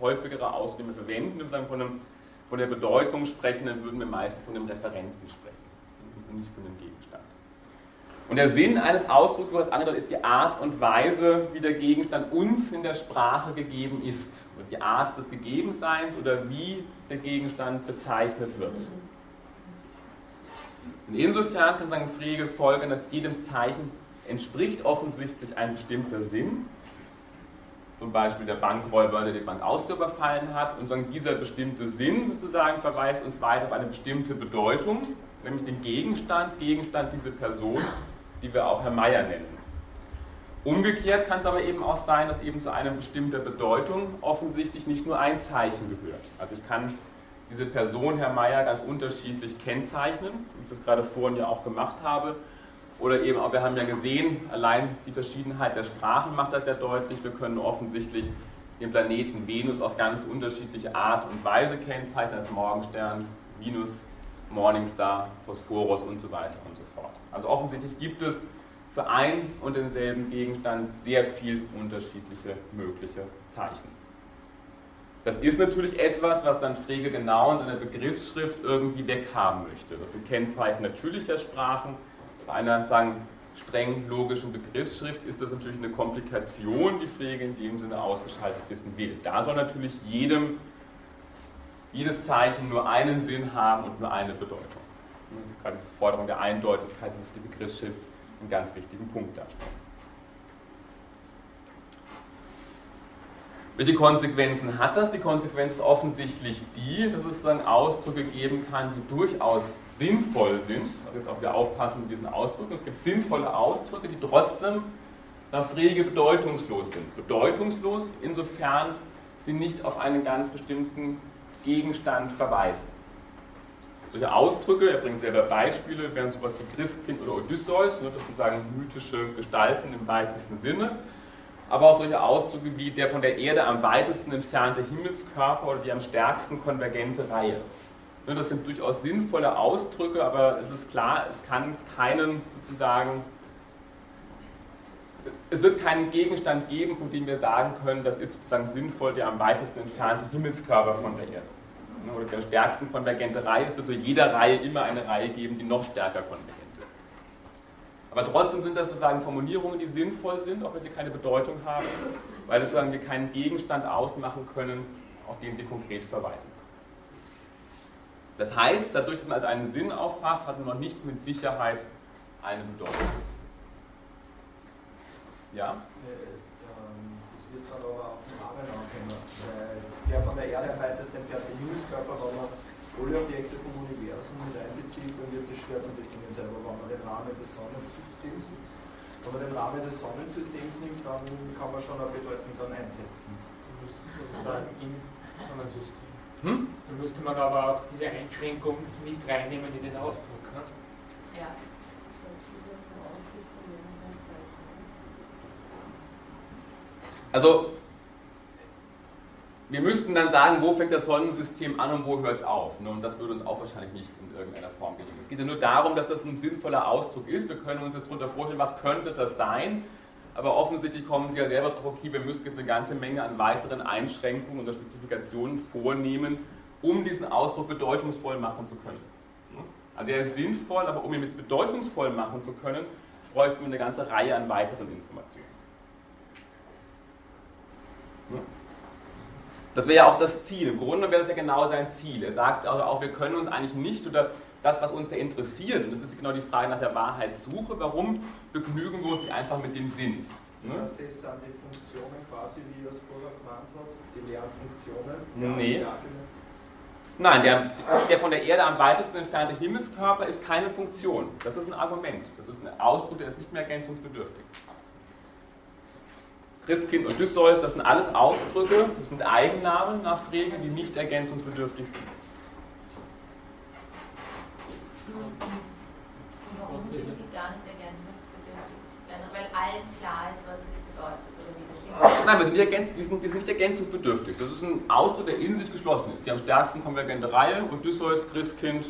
Speaker 1: häufigere Ausdruck, den wir verwenden. Wenn wir von, einem, von der Bedeutung sprechen, dann würden wir meistens von dem Referenten sprechen und nicht von dem Gegenstand. Und der Sinn eines Ausdrucks, was andere ist die Art und Weise, wie der Gegenstand uns in der Sprache gegeben ist. Oder die Art des Gegebenseins oder wie der Gegenstand bezeichnet wird. Und insofern kann sagen Frege folgen, dass jedem Zeichen entspricht offensichtlich ein bestimmter Sinn. Zum Beispiel der Bankräuber, der die Bank Austria überfallen hat. Und sagen, dieser bestimmte Sinn sozusagen verweist uns weiter auf eine bestimmte Bedeutung, nämlich den Gegenstand, Gegenstand diese Person, die wir auch Herr Meier nennen. Umgekehrt kann es aber eben auch sein, dass eben zu einer bestimmten Bedeutung offensichtlich nicht nur ein Zeichen gehört. Also ich kann diese Person, Herr Mayer, ganz unterschiedlich kennzeichnen, wie ich das gerade vorhin ja auch gemacht habe. Oder eben auch, wir haben ja gesehen, allein die Verschiedenheit der Sprachen macht das ja deutlich. Wir können offensichtlich den Planeten Venus auf ganz unterschiedliche Art und Weise kennzeichnen, als Morgenstern, Venus, Morningstar, Phosphorus und so weiter und so fort. Also offensichtlich gibt es für einen und denselben Gegenstand sehr viel unterschiedliche mögliche Zeichen. Das ist natürlich etwas, was dann Frege genau in seiner Begriffsschrift irgendwie weghaben möchte. Das sind Kennzeichen natürlicher Sprachen. Bei einer, sagen, streng logischen Begriffsschrift ist das natürlich eine Komplikation, die Frege in dem Sinne ausgeschaltet wissen will. Da soll natürlich jedem, jedes Zeichen nur einen Sinn haben und nur eine Bedeutung. Ist gerade die Forderung der Eindeutigkeit durch die Begriffsschrift einen ganz wichtigen Punkt darstellen. Welche Konsequenzen hat das? Die Konsequenz ist offensichtlich die, dass es dann Ausdrücke geben kann, die durchaus sinnvoll sind. Also jetzt auch wieder aufpassen mit diesen Ausdrücken. Es gibt sinnvolle Ausdrücke, die trotzdem nach Frege bedeutungslos sind. Bedeutungslos, insofern sie nicht auf einen ganz bestimmten Gegenstand verweisen. Solche Ausdrücke, er bringt selber Beispiele, wären sowas wie Christkind oder Odysseus, ne, das sozusagen mythische Gestalten im weitesten Sinne aber auch solche Ausdrücke wie der von der Erde am weitesten entfernte Himmelskörper oder die am stärksten konvergente Reihe. Das sind durchaus sinnvolle Ausdrücke, aber es ist klar, es kann keinen sozusagen, es wird keinen Gegenstand geben, von dem wir sagen können, das ist sozusagen sinnvoll der am weitesten entfernte Himmelskörper von der Erde. Oder der stärksten konvergente Reihe. Es wird zu jeder Reihe immer eine Reihe geben, die noch stärker konvergent aber trotzdem sind das sozusagen Formulierungen, die sinnvoll sind, auch wenn sie keine Bedeutung haben, weil sozusagen wir keinen Gegenstand ausmachen können, auf den sie konkret verweisen. Das heißt, dadurch, dass man also einen Sinn auffasst, hat man noch nicht mit Sicherheit eine Bedeutung. Ja?
Speaker 2: Äh, ähm, das wird dann aber auf den Rahmen ankommen. Der von der Erde am weitesten entfernte Himmelskörper, wenn man alle Objekte vom Universum mit einbezieht, dann wird es schwer zu definieren sein. Aber wenn man den Rahmen des Sonnensystems wenn man den Rahmen des Sonnensystems nimmt, dann kann man schon eine Bedeutung dann einsetzen.
Speaker 3: Du müsstest sagen, im Sonnensystem. Hm? Da müsste man aber auch diese Einschränkung mit reinnehmen in den Ausdruck. Ne? Ja.
Speaker 1: Also wir müssten dann sagen, wo fängt das Sonnensystem an und wo hört es auf. Ne? Und das würde uns auch wahrscheinlich nicht in irgendeiner Form gelingen. Es geht ja nur darum, dass das ein sinnvoller Ausdruck ist. Wir können uns jetzt darunter vorstellen, was könnte das sein. Aber offensichtlich kommen Sie ja selber drauf, okay, wir müssen jetzt eine ganze Menge an weiteren Einschränkungen oder Spezifikationen vornehmen, um diesen Ausdruck bedeutungsvoll machen zu können. Also er ist sinnvoll, aber um ihn mit bedeutungsvoll machen zu können, bräuchten wir eine ganze Reihe an weiteren Informationen. Das wäre ja auch das Ziel. Im Grunde wäre das ja genau sein Ziel. Er sagt also auch, wir können uns eigentlich nicht oder das, was uns ja interessiert, und das ist genau die Frage nach der Wahrheitssuche, warum begnügen wir uns nicht einfach mit dem Sinn?
Speaker 2: Das heißt, das sind die Funktionen quasi, wie er es vorher gemeint hat, die leeren Funktionen?
Speaker 1: Nee. Nein, der, der von der Erde am weitesten entfernte Himmelskörper ist keine Funktion. Das ist ein Argument. Das ist ein Ausdruck, der ist nicht mehr ergänzungsbedürftig. Christkind, Odysseus, das sind alles Ausdrücke, das sind Eigennamen nach Frege, die nicht ergänzungsbedürftig sind.
Speaker 4: Warum sind die gar nicht ergänzungsbedürftig? Weil allen klar ist, was es bedeutet.
Speaker 1: Nein, wir sind nicht die, sind, die sind nicht ergänzungsbedürftig. Das ist ein Ausdruck, der in sich geschlossen ist. Die am stärksten konvergente Reihe, Odysseus, Christkind,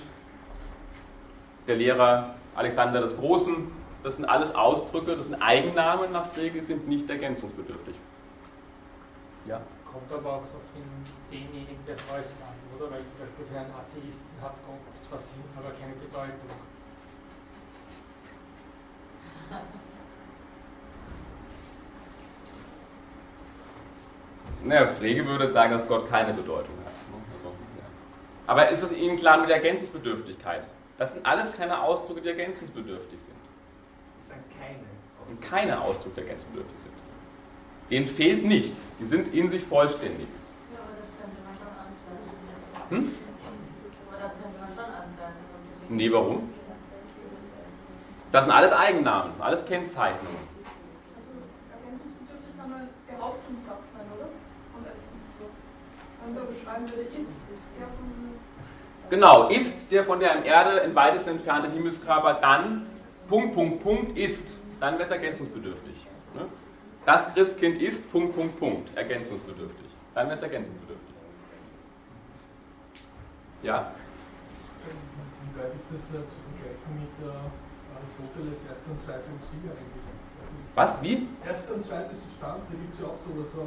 Speaker 1: der Lehrer Alexander des Großen, das sind alles Ausdrücke, das sind Eigennamen nach Frege, sind nicht ergänzungsbedürftig.
Speaker 3: Ja. Kommt aber auch auf den, denjenigen, der es äußert an, oder? Weil zum Beispiel für einen Atheisten hat Gott zwar Sinn, aber keine Bedeutung.
Speaker 1: Naja, Frege würde sagen, dass Gott keine Bedeutung hat. Ne? Also, ja. Aber ist es Ihnen klar mit der Ergänzungsbedürftigkeit? Das sind alles keine Ausdrücke, die ergänzungsbedürftig sind
Speaker 2: sind keine
Speaker 1: Ausdrücke. Und keine Ausdrücke der Gänzebedürfnis sind. Denen fehlt nichts. Die sind in sich vollständig.
Speaker 4: Ja, aber das könnte man schon anfangen. Hm? Aber das könnte man schon anfangen.
Speaker 1: Nee, warum? Das sind alles Eigennamen, alles Kennzeichnungen.
Speaker 5: Also ergänzungsbedürftig kann ein Behauptungssatz sein, oder? Und so. Und da beschreiben würde, ist, ist der von
Speaker 1: Genau, ist der von der im Erde in weitesten entfernte Himmelskörper dann Punkt, Punkt, Punkt ist, dann wäre es ergänzungsbedürftig. Ne? Das Christkind ist, Punkt, Punkt, Punkt, ergänzungsbedürftig. Dann wäre es ergänzungsbedürftig. Ja?
Speaker 6: Wie weit ist das äh, zu vergleichen mit äh, Aristoteles erste und zweite Musik eigentlich?
Speaker 1: Was? Wie?
Speaker 6: Erste und zweite Substanz, da gibt es ja auch sowas. So,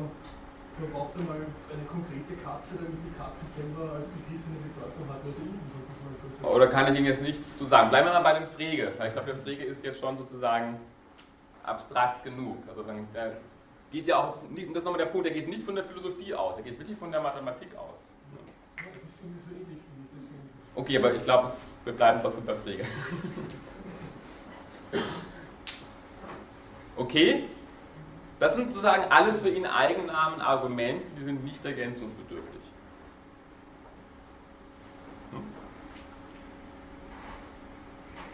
Speaker 6: man braucht einmal eine konkrete Katze, damit die Katze selber als Begriff eine Bedeutung hat. Also
Speaker 1: oder kann ich Ihnen jetzt nichts zu sagen? Bleiben wir mal bei dem Frege. Ich glaube, der Frege ist jetzt schon sozusagen abstrakt genug. Also der geht ja auch, das ist nochmal der Punkt, der geht nicht von der Philosophie aus, er geht wirklich von der Mathematik aus. Okay, aber ich glaube, wir bleiben trotzdem bei Frege. Okay? Das sind sozusagen alles für ihn Eigennamen, Argumente, die sind nicht ergänzungsbedürftig.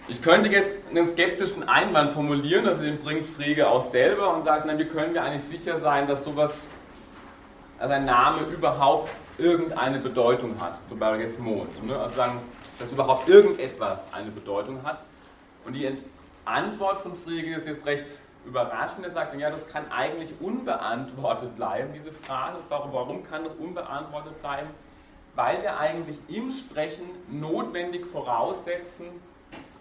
Speaker 1: Ich könnte jetzt einen skeptischen Einwand formulieren, also den bringt Frege auch selber und sagt, na, wie können wir eigentlich sicher sein, dass sowas, also ein Name überhaupt irgendeine Bedeutung hat, zum Beispiel jetzt Mond. Ne? Also sagen, dass überhaupt irgendetwas eine Bedeutung hat. Und die Antwort von Frege ist jetzt recht überraschend. Er sagt, ja, das kann eigentlich unbeantwortet bleiben, diese Frage. Warum, kann das unbeantwortet bleiben? Weil wir eigentlich im Sprechen notwendig voraussetzen,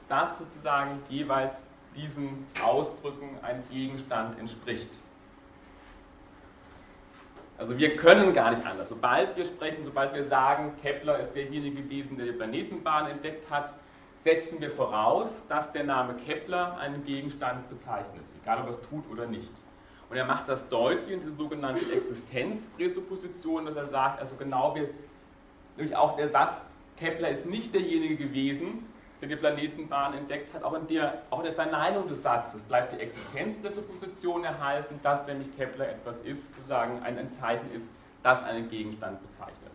Speaker 1: das sozusagen jeweils diesen Ausdrücken ein Gegenstand entspricht. Also wir können gar nicht anders. Sobald wir sprechen, sobald wir sagen, Kepler ist derjenige gewesen, der die Planetenbahn entdeckt hat, setzen wir voraus, dass der Name Kepler einen Gegenstand bezeichnet, egal ob er es tut oder nicht. Und er macht das deutlich in dieser sogenannten Existenzpräsupposition, dass er sagt, also genau wir, nämlich auch der Satz, Kepler ist nicht derjenige gewesen, der die Planetenbahn entdeckt hat, auch in der, auch in der Verneinung des Satzes bleibt die Existenzpräsupposition erhalten, dass nämlich Kepler etwas ist, sozusagen ein, ein Zeichen ist, das einen Gegenstand bezeichnet.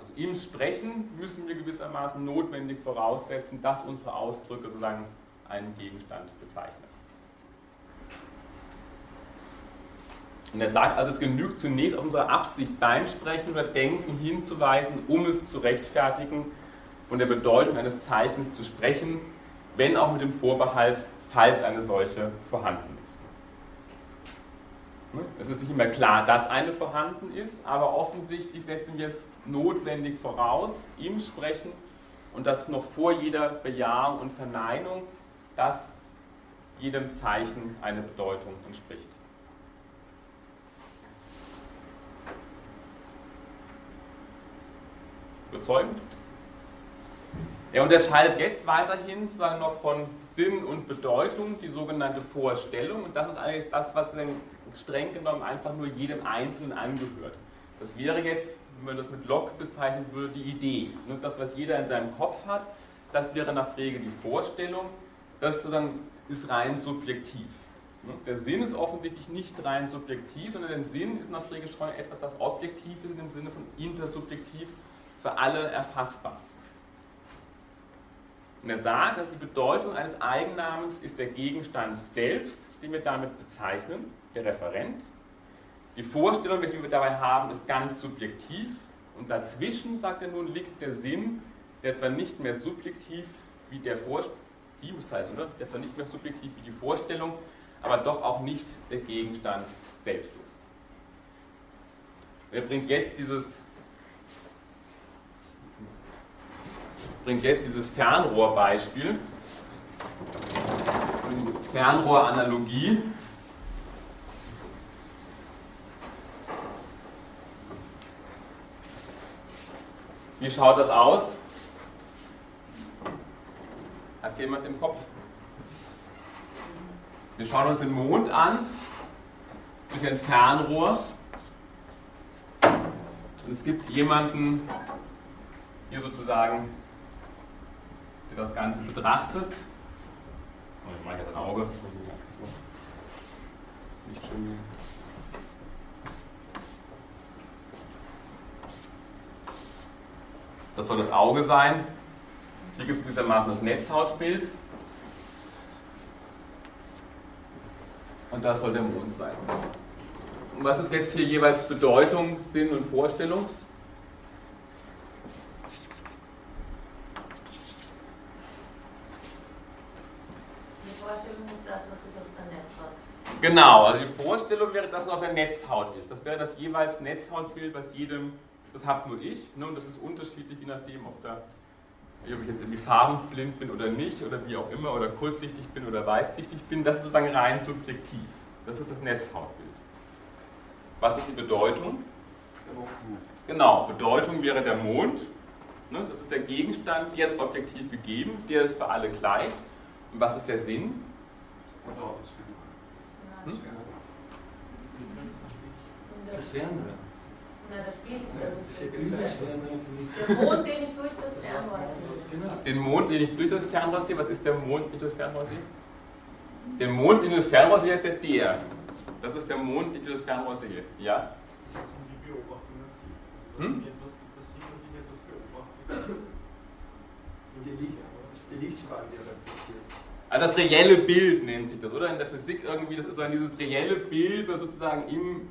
Speaker 1: Also im Sprechen müssen wir gewissermaßen notwendig voraussetzen, dass unsere Ausdrücke sozusagen einen Gegenstand bezeichnen. Und er sagt also, es genügt zunächst auf unsere Absicht beim Sprechen oder Denken hinzuweisen, um es zu rechtfertigen, von der Bedeutung eines Zeichens zu sprechen, wenn auch mit dem Vorbehalt, falls eine solche vorhanden ist. Es ist nicht immer klar, dass eine vorhanden ist, aber offensichtlich setzen wir es notwendig voraus im Sprechen und das noch vor jeder Bejahung und Verneinung, dass jedem Zeichen eine Bedeutung entspricht. Überzeugend? Er unterscheidet jetzt weiterhin sozusagen noch von Sinn und Bedeutung die sogenannte Vorstellung und das ist eigentlich das, was streng genommen einfach nur jedem Einzelnen angehört. Das wäre jetzt, wenn man das mit Locke bezeichnen würde, die Idee. Das, was jeder in seinem Kopf hat, das wäre nach Frege die Vorstellung, das ist rein subjektiv. Der Sinn ist offensichtlich nicht rein subjektiv, sondern der Sinn ist nach Frege schon etwas, das objektiv ist, im Sinne von intersubjektiv für alle erfassbar. Und er sagt, dass die Bedeutung eines Eigennamens ist der Gegenstand selbst, den wir damit bezeichnen, der Referent. Die Vorstellung, welche wir dabei haben, ist ganz subjektiv. Und dazwischen, sagt er nun, liegt der Sinn, der zwar nicht mehr subjektiv wie der Vorstellung, die oder? Der zwar nicht mehr subjektiv wie die Vorstellung, aber doch auch nicht der Gegenstand selbst ist. Er bringt jetzt dieses bringt jetzt dieses Fernrohrbeispiel, Fernrohranalogie. Wie schaut das aus? Hat jemand im Kopf? Wir schauen uns den Mond an durch ein Fernrohr. Und es gibt jemanden hier sozusagen der das Ganze betrachtet. Oh, ich mache jetzt ein Auge. Nicht schön. Das soll das Auge sein. Hier gibt es gewissermaßen das Netzhautbild. Und das soll der Mond sein. Und was ist jetzt hier jeweils Bedeutung, Sinn und Vorstellung? Genau, also die Vorstellung wäre, dass es auf der Netzhaut ist. Das wäre das jeweils Netzhautbild, was jedem, das habe nur ich, ne, und das ist unterschiedlich, je nachdem, ob, da, ob ich jetzt irgendwie farbenblind bin oder nicht, oder wie auch immer, oder kurzsichtig bin oder weitsichtig bin. Das ist sozusagen rein subjektiv. Das ist das Netzhautbild. Was ist die Bedeutung? Genau, Bedeutung wäre der Mond. Ne, das ist der Gegenstand, der ist objektiv gegeben, der ist für alle gleich. Und was ist der Sinn? Hm?
Speaker 7: Das Fernrohr.
Speaker 4: Nein, das Bild. Der Mond, den ich durch das Fernrohr sehe. Genau.
Speaker 1: Den Mond, den ich durch das Fernrohr sehe, was ist der Mond, den ich durch das Fernrohr sehe? Der Mond, den ich durch das Fernrohr sehe, ist der der. Das ist der Mond, den ich durch das Fernrohr sehe. Ja?
Speaker 6: Das sind die Beobachtungen.
Speaker 1: Hm?
Speaker 6: Das sieht, dass ich etwas beobachte.
Speaker 2: Die, Licht, die Lichtstrahlen, die reflektiert.
Speaker 1: Also das reelle Bild nennt sich das, oder? In der Physik irgendwie, das ist so dieses reelle Bild, was sozusagen im,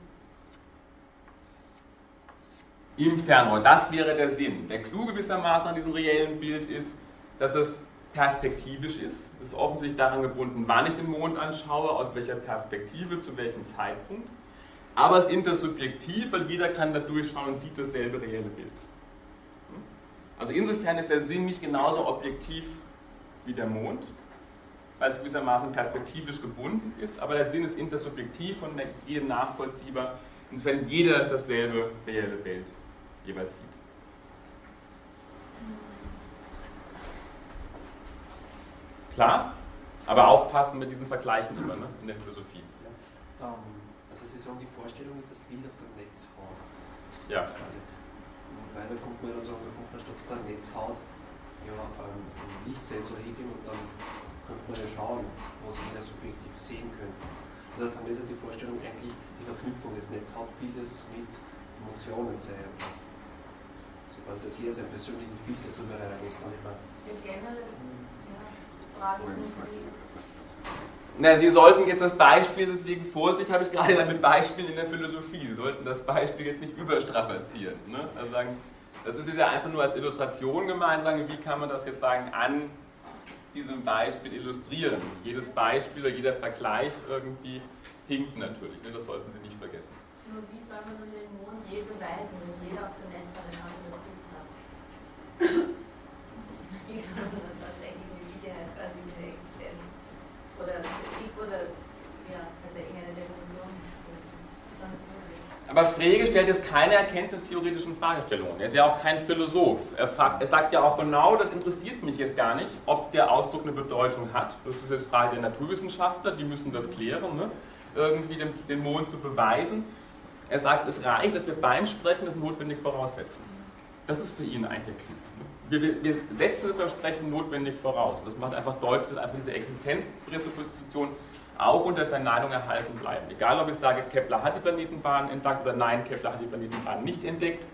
Speaker 1: im Fernrohr. Das wäre der Sinn. Der Clou gewissermaßen an diesem reellen Bild ist, dass es perspektivisch ist. Es ist offensichtlich daran gebunden, wann ich den Mond anschaue, aus welcher Perspektive, zu welchem Zeitpunkt. Aber es ist intersubjektiv, weil jeder kann da durchschauen und sieht dasselbe reelle Bild. Also insofern ist der Sinn nicht genauso objektiv wie der Mond weil es gewissermaßen perspektivisch gebunden ist, aber der Sinn ist intersubjektiv und jedem nachvollziehbar, insofern jeder dasselbe reelle Bild jeweils sieht. Klar? Aber aufpassen mit diesen Vergleichen immer ne? in der Philosophie.
Speaker 7: Ja. Also Sie sagen, die Vorstellung ist das Bild auf der Netzhaut.
Speaker 1: Ja.
Speaker 7: Also, wobei da kommt man dann sagen, da kommt man statt der Netzhaut ja, ähm, einen Lichtsensor hingehen und dann könnte man ja schauen, was jeder subjektiv sehen könnte. Das heißt, dann ist ja die Vorstellung eigentlich die Verknüpfung des Netzhautbildes mit Emotionen sei. So quasi, dass jeder seinen persönlichen Filter drüber reinlässt.
Speaker 4: Fragen
Speaker 1: na, Sie sollten jetzt das Beispiel, deswegen Vorsicht habe ich gerade damit Beispielen in der Philosophie. Sie sollten das Beispiel jetzt nicht überstrapazieren. Ne? Also sagen, das ist ja einfach nur als Illustration gemeint, sagen, wie kann man das jetzt sagen, an diesem Beispiel illustrieren. Jedes Beispiel oder jeder Vergleich irgendwie hinkt natürlich, ne? das sollten Sie nicht vergessen.
Speaker 4: Nur wie soll man denn den Mond je beweisen, wenn jeder auf der Netz ein anderes Bild hat? Er?
Speaker 1: Aber Frege stellt jetzt keine erkenntnistheoretischen Fragestellungen. Er ist ja auch kein Philosoph. Er, fragt, er, sagt ja auch genau, das interessiert mich jetzt gar nicht, ob der Ausdruck eine Bedeutung hat. Das ist jetzt Frage der Naturwissenschaftler, die müssen das klären, ne? irgendwie den, den Mond zu beweisen. Er sagt, es reicht, dass wir beim Sprechen das notwendig voraussetzen. Das ist für ihn eigentlich der Clou. Wir, wir, wir setzen das beim Sprechen notwendig voraus. Das macht einfach deutlich, dass einfach diese Existenzpräsupposition auch unter Verneinung erhalten bleiben. Egal, ob ich sage, Kepler hat die Planetenbahn entdeckt oder nein, Kepler hat die Planetenbahn nicht entdeckt.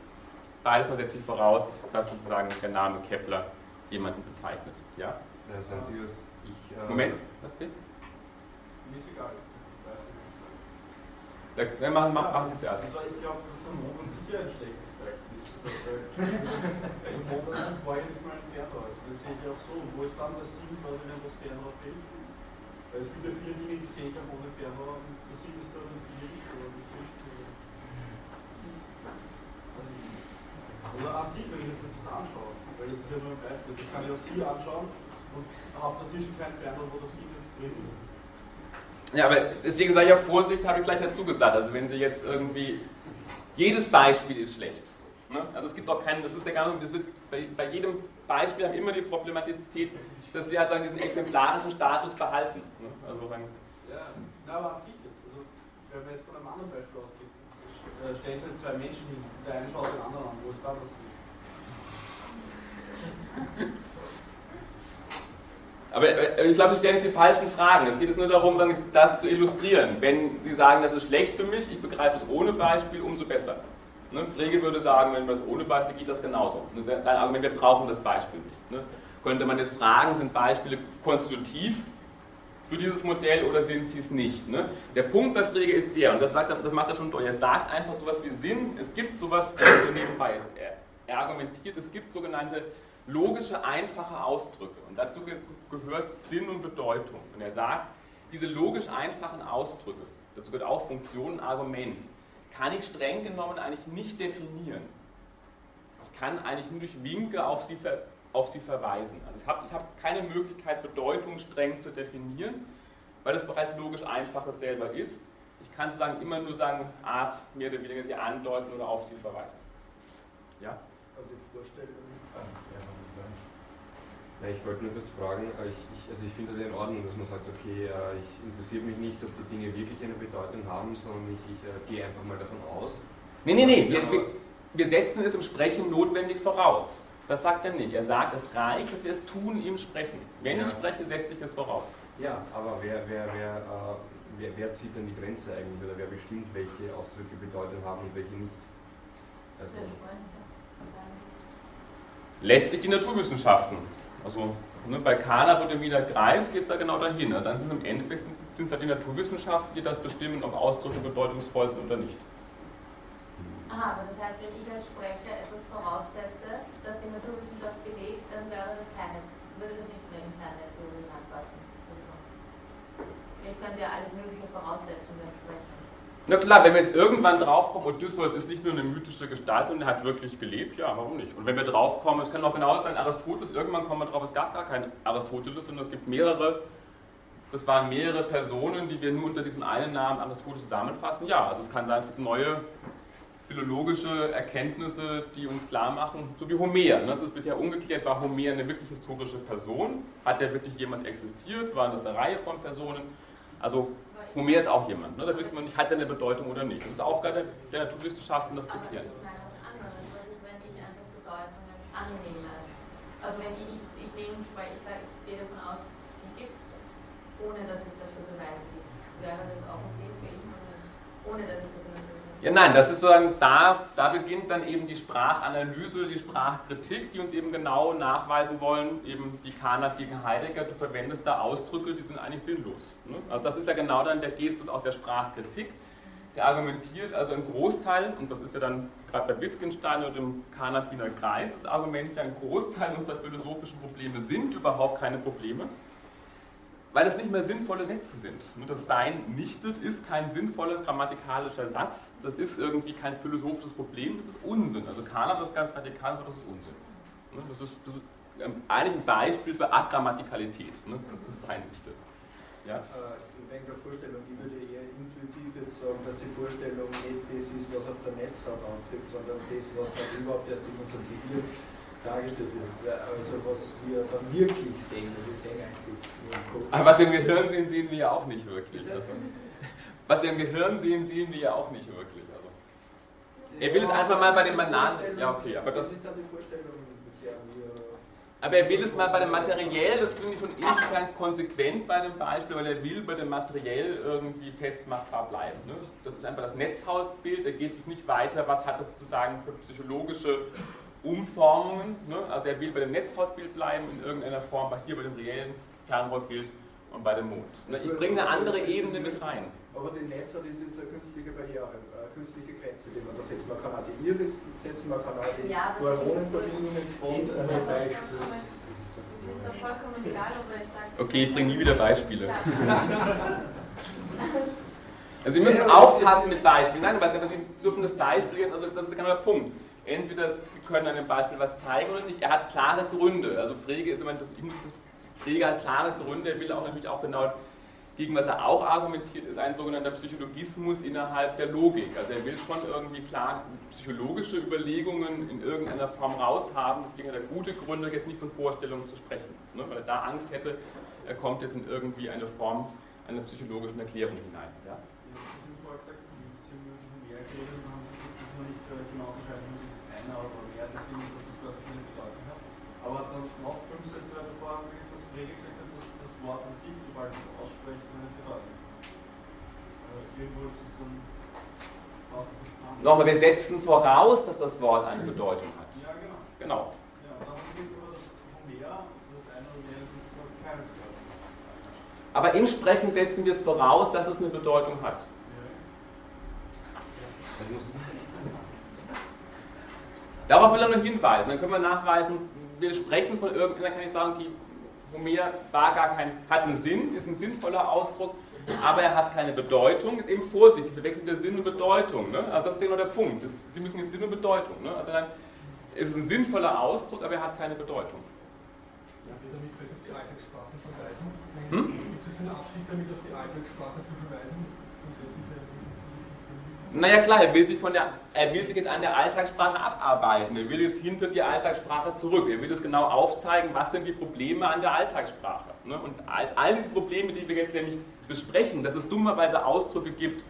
Speaker 1: Beides mal setzt sich voraus, dass sozusagen der Name Kepler jemanden bezeichnet. Ja?
Speaker 7: Ja, das Einzige, was ich.
Speaker 1: Äh Moment, was denn?
Speaker 8: Mir ist egal.
Speaker 1: Ja, machen, machen, machen Sie zuerst.
Speaker 8: Also ich glaube, Moment sicher ein schlechtes Der Moment war ja nicht mal ein Fernrohr. Das sehe ich auch so. Wo ist dann das Sinn, quasi, wenn das Fernrohr fehlt? Weil es gibt ja viele Dinge, die sehe ich auch ohne Fernrohr. Und der Sinn ist dann nicht oder die Sicht. Oder an sich, wenn ich jetzt das anschaue. Weil das ist ja nur ein Beispiel. Das kann ich auch Sie anschauen und habe dazwischen kein Fernrohr, wo der Sinn jetzt drin ist.
Speaker 1: Ja, aber deswegen sei ja Vorsicht, habe ich gleich dazu gesagt. Also wenn Sie jetzt irgendwie, jedes Beispiel ist schlecht. Ne? Also es gibt auch keinen, das ist ja gar nicht, das wird bei, bei jedem Beispiel haben immer die Problematisität, dass Sie halt sagen, diesen exemplarischen Status behalten. Ne? Also wenn,
Speaker 8: ja, na, aber an sich jetzt. Also wenn man jetzt von einem anderen Beispiel ausgeht, äh, stellen Sie zwei Menschen hin, der eine schaut den anderen an, wo ist da was?
Speaker 1: Aber äh, ich glaube, Sie stellen jetzt die falschen Fragen. Es geht jetzt nur darum, das zu illustrieren. Wenn Sie sagen, das ist schlecht für mich, ich begreife es ohne Beispiel, umso besser. Ne? Frege würde sagen, wenn man es ohne Beispiel geht, das genauso. Sein Argument, wir brauchen das Beispiel nicht. Ne? Könnte man jetzt fragen, sind Beispiele konstitutiv für dieses Modell oder sind sie es nicht? Ne? Der Punkt bei Frege ist der, und das, sagt, das macht er schon durch, er sagt einfach sowas wie Sinn, es gibt sowas, so nebenbei ist, er, er argumentiert, es gibt sogenannte logische, einfache Ausdrücke. Und dazu ge gehört Sinn und Bedeutung. Und er sagt, diese logisch einfachen Ausdrücke, dazu gehört auch Funktion und Argument, kann ich streng genommen eigentlich nicht definieren. Ich kann eigentlich nur durch Winke auf sie, auf sie verweisen. Also ich habe hab keine Möglichkeit, Bedeutung streng zu definieren, weil das bereits logisch einfaches selber ist. Ich kann sozusagen immer nur sagen, Art mehr oder weniger sie andeuten oder auf sie verweisen. Ja?
Speaker 2: Also die Vorstellung,
Speaker 7: ich wollte nur kurz fragen, äh, ich, ich, also ich finde das ja in Ordnung, dass man sagt, okay, äh, ich interessiere mich nicht, ob die Dinge wirklich eine Bedeutung haben, sondern ich, ich äh, gehe einfach mal davon aus.
Speaker 1: Nee, nee, nee, wir, wir, wir setzen es im Sprechen notwendig voraus. Das sagt er nicht. Er sagt, es reicht, dass wir es tun im Sprechen. Wenn ja. ich spreche, setze ich es voraus.
Speaker 7: Ja, aber wer, wer, wer, äh, wer, wer zieht denn die Grenze eigentlich oder wer bestimmt, welche Ausdrücke Bedeutung haben und welche nicht?
Speaker 1: Also, lässt sich die Naturwissenschaften also ne, bei Kahler und dem Wiener Kreis geht es da genau dahin. Ne? Dann sind im Endeffekt sind es halt die Naturwissenschaften, die das bestimmen, ob Ausdrücke bedeutungsvoll sind oder nicht.
Speaker 4: Aha, aber das heißt, wenn ich als Sprecher etwas voraussetze, das die Naturwissenschaft belegt, dann wäre das keine, würde das nicht drin sein, der Theorie anpassen. Ich könnte ja alles Mögliche voraussetzen.
Speaker 1: Na klar, wenn wir jetzt irgendwann draufkommen, Odysseus ist nicht nur eine mythische Gestalt und er hat wirklich gelebt, ja, warum nicht? Und wenn wir draufkommen, es kann auch genau sein, Aristoteles, irgendwann kommen wir drauf, es gab gar keinen Aristoteles, sondern es gibt mehrere, das waren mehrere Personen, die wir nur unter diesem einen Namen Aristoteles zusammenfassen. Ja, also es kann sein, es gibt neue philologische Erkenntnisse, die uns klar machen, so wie Homer. Ne? Das ist bisher ungeklärt, war Homer eine wirklich historische Person? Hat der wirklich jemals existiert? Waren das eine Reihe von Personen? Also Homer ist auch jemand, ne? da wissen wir nicht, hat er eine Bedeutung oder nicht. Das ist Aufgabe der Naturwissenschaften, das zu klären.
Speaker 4: Also wenn ich, ich nehme, weil ich sage, ich gehe davon aus, die gibt es, ohne dass es dafür Beweise gibt. Wäre das auch okay für ihn, ohne dass es
Speaker 1: ja, nein, das ist sozusagen, da, da beginnt dann eben die Sprachanalyse, die Sprachkritik, die uns eben genau nachweisen wollen, eben wie Kahnert gegen Heidegger, du verwendest da Ausdrücke, die sind eigentlich sinnlos. Ne? Also das ist ja genau dann der Gestus auch der Sprachkritik. Der argumentiert also ein Großteil, und das ist ja dann gerade bei Wittgenstein oder dem Kahnert-Wiener Kreis, das Argument ja ein Großteil unserer philosophischen Probleme sind überhaupt keine Probleme. Weil das nicht mehr sinnvolle Sätze sind. Das Sein nichtet ist kein sinnvoller grammatikalischer Satz, das ist irgendwie kein philosophisches Problem, das ist Unsinn. Also Kahn hat das ganz radikal, das ist Unsinn. Das ist, das ist eigentlich ein Beispiel für Agrammatikalität, das das Sein nichtet.
Speaker 2: Ja? Äh, der Vorstellung, ich würde eher intuitiv jetzt sagen, dass die Vorstellung nicht das ist, was auf der Netzhaut auftrifft, sondern das, was dann überhaupt erst in unserem Gehirn dargestellt wird. Also was wir dann wirklich sehen, wir sehen eigentlich nur im Kopf.
Speaker 1: Aber was wir im Gehirn sehen, sehen wir ja auch nicht wirklich. Also, was wir im Gehirn sehen, sehen wir ja auch nicht wirklich. Also. Er will es einfach mal bei den Bananen. Ja, okay, aber das,
Speaker 2: das ist dann die Vorstellung, mit der wir.
Speaker 1: Aber er will es mal bei dem Materiell, das finde ich schon insofern konsequent bei dem Beispiel, weil er will bei dem Materiell irgendwie festmachbar bleiben. Ne? Das ist einfach das Netzhausbild, da geht es nicht weiter, was hat das sozusagen für psychologische Umformungen. Ne? Also er will bei dem Netzhautbild bleiben in irgendeiner Form, bei hier bei dem reellen Fernhautbild und bei dem Mond. Ne? Ich bringe eine andere Ebene mit rein.
Speaker 2: Aber die Netzhaut ist jetzt eine künstliche Barriere, eine künstliche Grenze, die man da setzt. Man kann auch die Iris setzen, man kann auch die ja, Neuronenverbindungen von. Das
Speaker 4: ist doch vollkommen egal, ob er jetzt sagt.
Speaker 1: Okay, ich bringe nie wieder Beispiele. Also Sie müssen aufpassen mit Beispielen. Nein, aber Sie dürfen das Beispiel jetzt, also das ist genau der Punkt entweder Sie können an dem Beispiel was zeigen oder nicht. Er hat klare Gründe. Also Frege ist immer das Frege hat klare Gründe. Er will auch natürlich auch genau gegen was er auch argumentiert, ist ein sogenannter Psychologismus innerhalb der Logik. Also er will schon irgendwie klar psychologische Überlegungen in irgendeiner Form raushaben. Deswegen hat er gute Gründe, jetzt nicht von Vorstellungen zu sprechen. Ne? Weil er da Angst hätte, er kommt jetzt in irgendwie eine Form einer psychologischen Erklärung hinein. Ja?
Speaker 8: Sie haben vorher gesagt, Sie müssen mehr reden, haben Sie gesagt, dass man nicht äh, genau unterscheiden muss einer oder mehr, deswegen, dass das quasi keine Bedeutung hat. Aber dann noch fünf Sätze haben Sie, dass Frege gesagt hat, dass das Wort an sich, sobald es ausspricht, keine Bedeutung hat. Also irgendwo ist es dann
Speaker 1: Nochmal, wir setzen voraus, dass das Wort eine Bedeutung hat.
Speaker 8: Ja, genau.
Speaker 1: Genau.
Speaker 8: Ja, dann geht aber das mehr, das eine oder mehr, das keine Bedeutung.
Speaker 1: Aber im Sprechen setzen wir es voraus, dass es eine Bedeutung hat. Darauf will er nur hinweisen. Dann können wir nachweisen, wir sprechen von irgendeiner, kann ich sagen, die Homer war gar kein, hat einen Sinn, ist ein sinnvoller Ausdruck, aber er hat keine Bedeutung. Ist eben Vorsicht, Sie verwechseln der Sinn und Bedeutung. Ne? Also das ist genau der Punkt. Das, Sie müssen jetzt Sinn und Bedeutung. Ne? Also dann ist ein sinnvoller Ausdruck, aber er hat keine Bedeutung.
Speaker 6: Ja, damit vielleicht auf die Alltagssprache verweisen. Hm? Ist das eine Absicht, damit auf die Alltagssprache zu verweisen?
Speaker 1: Naja klar, er will, sich von der, er will sich jetzt an der Alltagssprache abarbeiten. Er will jetzt hinter die Alltagssprache zurück. Er will es genau aufzeigen, was sind die Probleme an der Alltagssprache. Ne? Und all, all diese Probleme, die wir jetzt nämlich besprechen, dass es dummerweise Ausdrücke gibt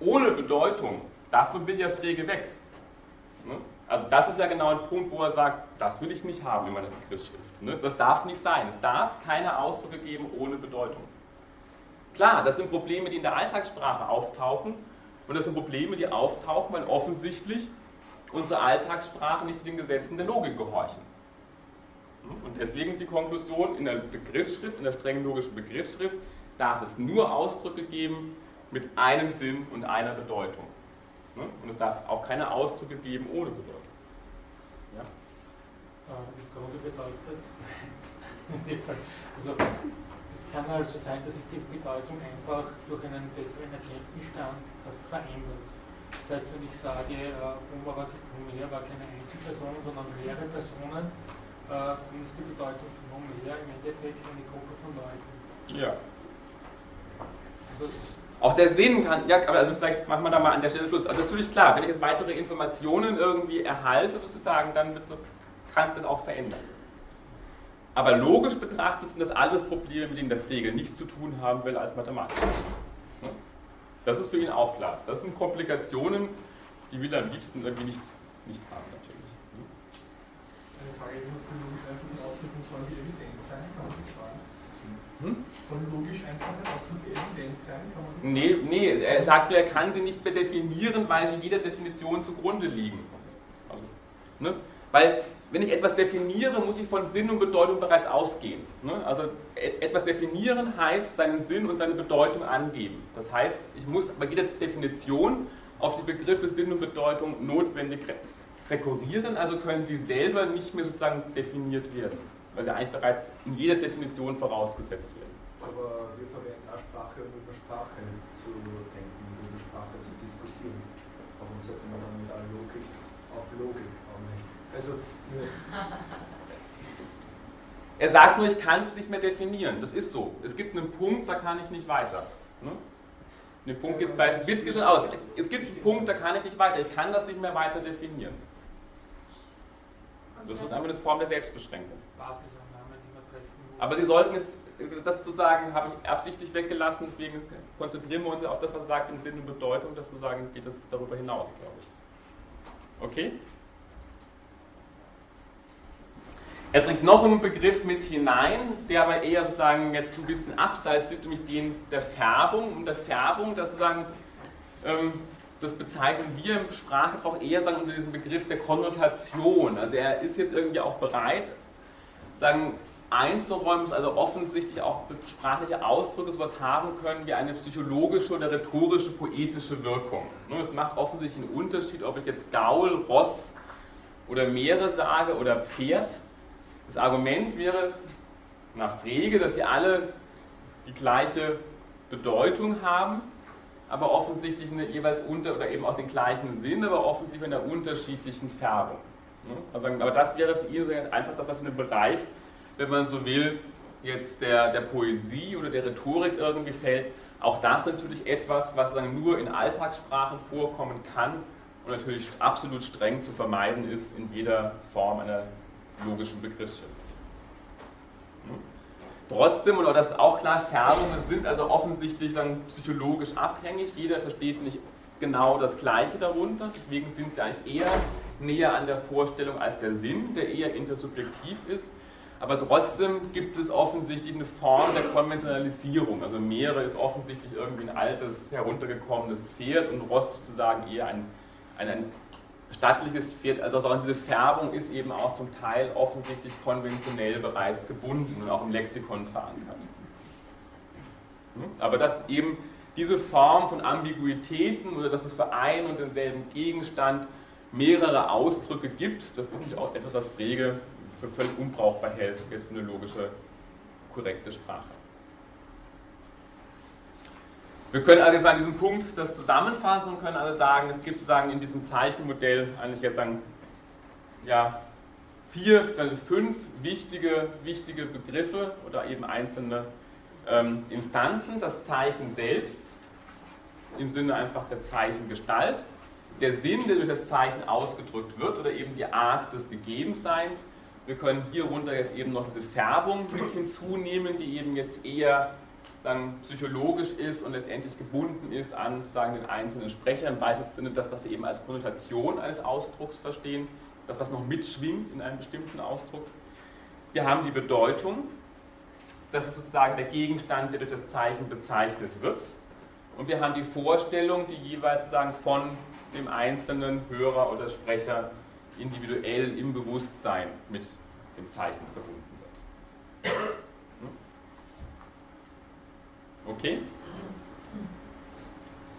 Speaker 1: ohne Bedeutung, davon will ja Frege weg. Ne? Also das ist ja genau ein Punkt, wo er sagt, das will ich nicht haben in meiner Begriffsschrift. Ne? Das darf nicht sein. Es darf keine Ausdrücke geben ohne Bedeutung. Klar, das sind Probleme, die in der Alltagssprache auftauchen und das sind Probleme, die auftauchen, weil offensichtlich unsere Alltagssprache nicht den Gesetzen der Logik gehorchen. Und deswegen ist die Konklusion, in der Begriffsschrift, in der strengen logischen Begriffsschrift, darf es nur Ausdrücke geben mit einem Sinn und einer Bedeutung. Und es darf auch keine Ausdrücke geben ohne Bedeutung.
Speaker 3: Ja? Im Grunde bedeutet, also kann also sein, dass sich die Bedeutung einfach durch einen besseren Erkenntnisstand verändert. Das heißt, wenn ich sage, Homer war, Homer war keine Einzelperson, sondern mehrere Personen, äh, dann ist die Bedeutung von Homer im Endeffekt eine Gruppe von Leuten.
Speaker 1: Ja. Also auch der Sinn kann, ja, aber also vielleicht machen wir da mal an der Stelle Schluss. Also natürlich klar, wenn ich jetzt weitere Informationen irgendwie erhalte, sozusagen, dann kann es das auch verändern. Aber logisch betrachtet sind das alles Probleme, mit denen der Pflege nichts zu tun haben will als Mathematiker. Das ist für ihn auch klar. Das sind Komplikationen, die will er am liebsten irgendwie nicht, nicht haben, natürlich.
Speaker 6: Eine Frage, die logisch einfachen Ausdrücken soll die evident sein, kann man das sagen? Hm? Von logisch einfachen Ausdrücken evident sein, kann man das sagen?
Speaker 1: Nee, nee, er sagt nur, er kann sie nicht mehr definieren, weil sie jeder Definition zugrunde liegen. Also, ne? Weil wenn ich etwas definiere, muss ich von Sinn und Bedeutung bereits ausgehen. Ne? Also etwas definieren heißt seinen Sinn und seine Bedeutung angeben. Das heißt, ich muss bei jeder Definition auf die Begriffe Sinn und Bedeutung notwendig rekurrieren, also können sie selber nicht mehr sozusagen definiert werden, weil sie eigentlich bereits in jeder Definition vorausgesetzt werden.
Speaker 2: aber wir verwenden auch Sprache, um über Sprache zu denken, über Sprache zu diskutieren. Warum sollte man dann mit aller Logik auf Logik kommen? Also,
Speaker 1: er sagt nur, ich kann es nicht mehr definieren. Das ist so. Es gibt einen Punkt, da kann ich nicht weiter. Ne? Den Punkt gibt es bei Wittgenstein aus. Es gibt einen Punkt, da kann ich nicht weiter. Ich kann das nicht mehr weiter definieren. Das ist einfach eine Form der Selbstbeschränkung.
Speaker 3: Basisannahme, die man treffen muss.
Speaker 1: Aber Sie sollten es, das sozusagen habe ich absichtlich weggelassen, deswegen konzentrieren wir uns auf das, was sagt, im Sinn und Bedeutung, das sozusagen geht das darüber hinaus, glaube ich. Okay? Er bringt noch einen Begriff mit hinein, der aber eher sozusagen jetzt ein bisschen abseits liegt, nämlich den der Färbung. Und der Färbung, das sozusagen, ähm, das bezeichnen wir im Sprachgebrauch eher sagen, unter diesem Begriff der Konnotation. Also er ist jetzt irgendwie auch bereit, sagen, einzuräumen, dass also offensichtlich auch sprachliche Ausdrücke sowas haben können wie eine psychologische oder rhetorische, poetische Wirkung. Ne, es macht offensichtlich einen Unterschied, ob ich jetzt Gaul, Ross oder Meere sage oder Pferd das Argument wäre nach Frege, dass sie alle die gleiche Bedeutung haben, aber offensichtlich eine jeweils unter oder eben auch den gleichen Sinn, aber offensichtlich in einer unterschiedlichen Färbung. Also, aber das wäre für ihn so einfach das, was in dem Bereich, wenn man so will, jetzt der, der Poesie oder der Rhetorik irgendwie fällt. Auch das natürlich etwas, was dann nur in Alltagssprachen vorkommen kann und natürlich absolut streng zu vermeiden ist in jeder Form einer logischen Begriffsschrift. Trotzdem, und das ist auch klar, Färbungen sind also offensichtlich dann psychologisch abhängig. Jeder versteht nicht genau das Gleiche darunter. Deswegen sind sie eigentlich eher näher an der Vorstellung als der Sinn, der eher intersubjektiv ist. Aber trotzdem gibt es offensichtlich eine Form der Konventionalisierung. Also Meere ist offensichtlich irgendwie ein altes, heruntergekommenes Pferd und Rost sozusagen eher ein, ein, ein stattliches Pferd, also auch diese Färbung ist eben auch zum Teil offensichtlich konventionell bereits gebunden und auch im Lexikon verankert. Hm? Aber dass eben diese Form von Ambiguitäten oder dass es für einen und denselben Gegenstand mehrere Ausdrücke gibt, das ist nicht auch etwas, was Frege für völlig unbrauchbar hält, jetzt für eine logische, korrekte Sprache. Wir können also jetzt mal an diesem Punkt das zusammenfassen und können also sagen, es gibt sozusagen in diesem Zeichenmodell eigentlich jetzt sagen, ja, vier, bzw. fünf wichtige, wichtige Begriffe oder eben einzelne ähm, Instanzen. Das Zeichen selbst im Sinne einfach der Zeichengestalt, der Sinn, der durch das Zeichen ausgedrückt wird oder eben die Art des Gegebenseins. Wir können hier runter jetzt eben noch diese Färbung mit hinzunehmen, die eben jetzt eher dann psychologisch ist und letztendlich gebunden ist an sagen, den einzelnen Sprecher, im weitesten Sinne das, was wir eben als Konnotation eines Ausdrucks verstehen, das, was noch mitschwingt in einem bestimmten Ausdruck. Wir haben die Bedeutung, das ist sozusagen der Gegenstand, der durch das Zeichen bezeichnet wird. Und wir haben die Vorstellung, die jeweils sozusagen von dem einzelnen Hörer oder Sprecher individuell im Bewusstsein mit dem Zeichen verbunden wird. Okay?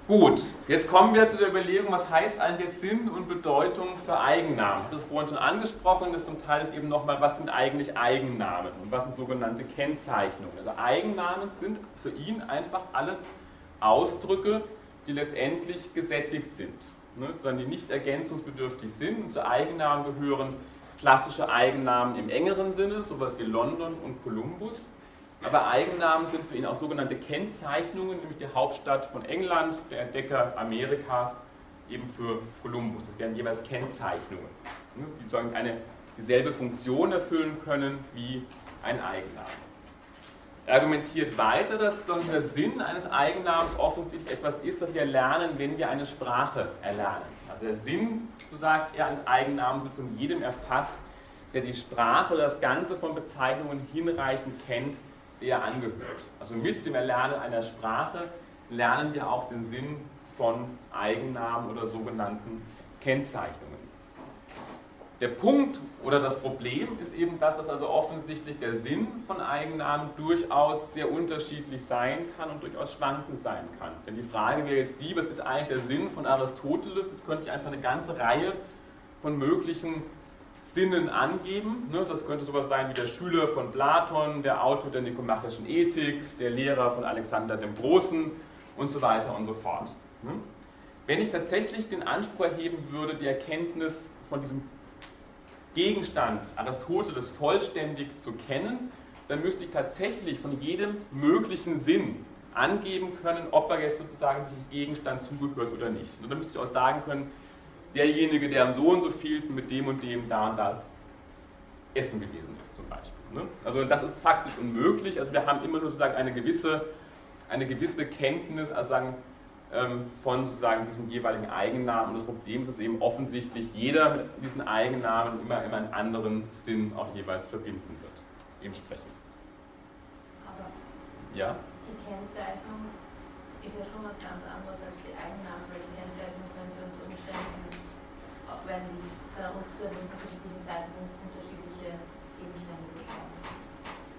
Speaker 1: Gut, jetzt kommen wir zu der Überlegung, was heißt eigentlich Sinn und Bedeutung für Eigennamen? Ich habe das vorhin schon angesprochen, das zum Teil ist eben nochmal, was sind eigentlich Eigennamen und was sind sogenannte Kennzeichnungen? Also Eigennamen sind für ihn einfach alles Ausdrücke, die letztendlich gesättigt sind, ne, sondern die nicht ergänzungsbedürftig sind. Und zu Eigennamen gehören klassische Eigennamen im engeren Sinne, sowas wie London und Columbus aber Eigennamen sind für ihn auch sogenannte Kennzeichnungen, nämlich die Hauptstadt von England, der Entdecker Amerikas, eben für Kolumbus. Das wären jeweils Kennzeichnungen, ne, die sozusagen eine dieselbe Funktion erfüllen können wie ein Eigenname. Er argumentiert weiter, dass der Sinn eines Eigennamens offensichtlich etwas ist, was wir lernen, wenn wir eine Sprache erlernen. Also der Sinn, so sagt er, eines Eigennamens wird von jedem erfasst, der die Sprache oder das Ganze von Bezeichnungen hinreichend kennt, der angehört. Also mit dem Erlernen einer Sprache lernen wir auch den Sinn von Eigennamen oder sogenannten Kennzeichnungen. Der Punkt oder das Problem ist eben das, dass also offensichtlich der Sinn von Eigennamen durchaus sehr unterschiedlich sein kann und durchaus schwankend sein kann. Denn die Frage wäre jetzt die, was ist eigentlich der Sinn von Aristoteles? Es könnte ich einfach eine ganze Reihe von möglichen Sinnen angeben. Ne? Das könnte sowas sein wie der Schüler von Platon, der Autor der nikomachischen Ethik, der Lehrer von Alexander dem Großen und so weiter und so fort. Ne? Wenn ich tatsächlich den Anspruch erheben würde, die Erkenntnis von diesem Gegenstand Aristoteles vollständig zu kennen, dann müsste ich tatsächlich von jedem möglichen Sinn angeben können, ob er jetzt sozusagen diesem Gegenstand zugehört oder nicht. Und dann müsste ich auch sagen können, derjenige, der am so und so viel mit dem und dem da und da essen gewesen ist, zum Beispiel. Ne? Also das ist faktisch unmöglich. Also wir haben immer nur sozusagen eine gewisse, eine gewisse Kenntnis, also sagen, ähm, von sozusagen diesen jeweiligen Eigennamen. Und das Problem ist, dass eben offensichtlich jeder mit diesen Eigennamen immer, immer einen anderen Sinn auch jeweils verbinden wird. Entsprechend.
Speaker 4: Aber
Speaker 1: Ja?
Speaker 4: die Kennzeichnung ist ja schon was ganz anderes als die Eigennamen, weil die Kennzeichnung könnte unter Umständen, auch wenn die zu einem unterschiedlichen Zeitpunkt unterschiedliche Gegenstände beschreiben.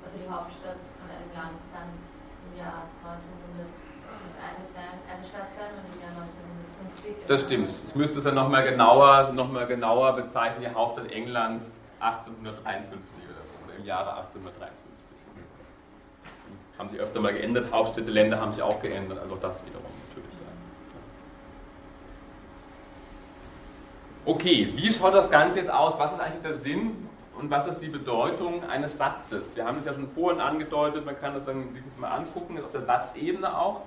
Speaker 4: Also die Hauptstadt von einem Land kann im Jahr 1900 das eine sein, eine Stadt sein und im Jahr 1950.
Speaker 1: Das stimmt. Ich müsste es ja nochmal genauer, noch genauer bezeichnen, die Hauptstadt Englands 1853 oder so, oder im Jahre 1853. Haben sich öfter mal geändert, Hauptstädte, Länder haben sich auch geändert, also das wiederum natürlich. Ja. Okay, wie schaut das Ganze jetzt aus? Was ist eigentlich der Sinn und was ist die Bedeutung eines Satzes? Wir haben es ja schon vorhin angedeutet, man kann das dann sich mal angucken, auf der Satzebene auch.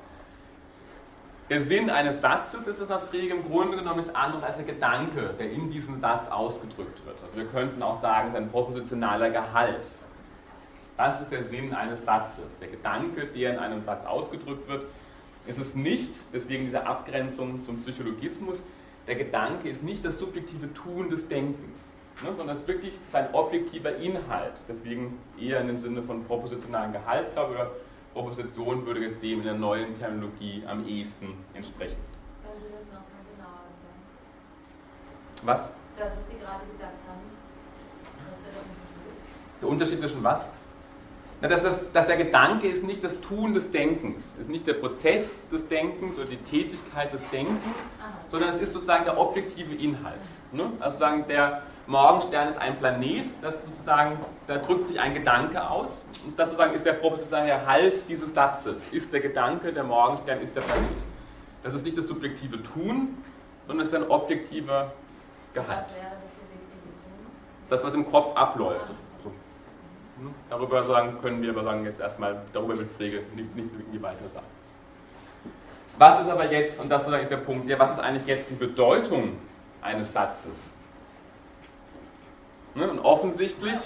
Speaker 1: Der Sinn eines Satzes ist es nach Frege im Grunde genommen nichts anderes als der Gedanke, der in diesem Satz ausgedrückt wird. Also wir könnten auch sagen, es ist ein propositionaler Gehalt. Das ist der Sinn eines Satzes. Der Gedanke, der in einem Satz ausgedrückt wird. Es ist nicht, deswegen diese Abgrenzung zum Psychologismus, der Gedanke ist nicht das subjektive Tun des Denkens, ne, sondern es ist wirklich sein objektiver Inhalt. Deswegen eher in dem Sinne von propositionalen Gehalt, glaube ich, oder Proposition würde jetzt dem in der neuen Terminologie am ehesten entsprechen.
Speaker 4: Genauer erklären?
Speaker 1: Was?
Speaker 4: Das, was Sie gerade gesagt haben. Der Unterschied
Speaker 1: zwischen was? Dass, das, dass der Gedanke ist nicht das Tun des Denkens, ist nicht der Prozess des Denkens oder die Tätigkeit des Denkens, sondern es ist sozusagen der objektive Inhalt. Ne? Also sozusagen der Morgenstern ist ein Planet, das sozusagen, da drückt sich ein Gedanke aus und das sozusagen ist der propositionale Halt dieses Satzes, ist der Gedanke, der Morgenstern ist der Planet. Das ist nicht das subjektive Tun, sondern es ist ein objektiver Gehalt.
Speaker 4: Das,
Speaker 1: was im Kopf abläuft. Darüber sagen, können wir aber sagen, jetzt erstmal, darüber wird Pflege nicht, nicht irgendwie weiter sagen. Was ist aber jetzt, und das ist der Punkt, ja, was ist eigentlich jetzt die Bedeutung eines Satzes? Ne? Und offensichtlich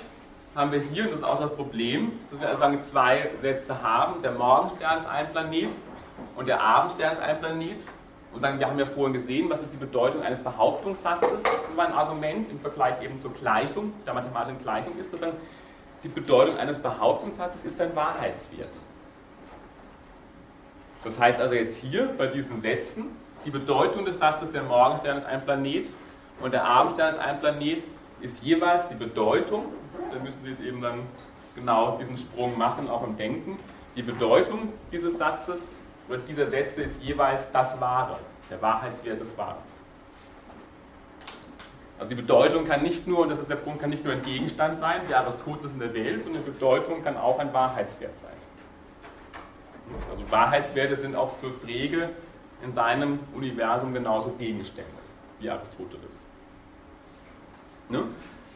Speaker 1: haben wir hier, und das ist auch das Problem, dass wir also zwei Sätze haben. Der Morgenstern ist ein Planet und der Abendstern ist ein Planet. Und dann, wir haben ja vorhin gesehen, was ist die Bedeutung eines Behauptungssatzes über ein Argument im Vergleich eben zur Gleichung, der mathematischen Gleichung ist sozusagen, die Bedeutung eines Behauptungssatzes ist ein Wahrheitswert. Das heißt also jetzt hier bei diesen Sätzen, die Bedeutung des Satzes, der Morgenstern ist ein Planet und der Abendstern ist ein Planet, ist jeweils die Bedeutung, da müssen Sie es eben dann genau diesen Sprung machen, auch im Denken, die Bedeutung dieses Satzes oder dieser Sätze ist jeweils das Wahre, der Wahrheitswert des Wahren. Also die Bedeutung kann nicht nur, und das ist der Punkt, kann nicht nur ein Gegenstand sein, wie Aristoteles in der Welt, sondern die Bedeutung kann auch ein Wahrheitswert sein. Also Wahrheitswerte sind auch für Frege in seinem Universum genauso Gegenstände wie Aristoteles. Ne?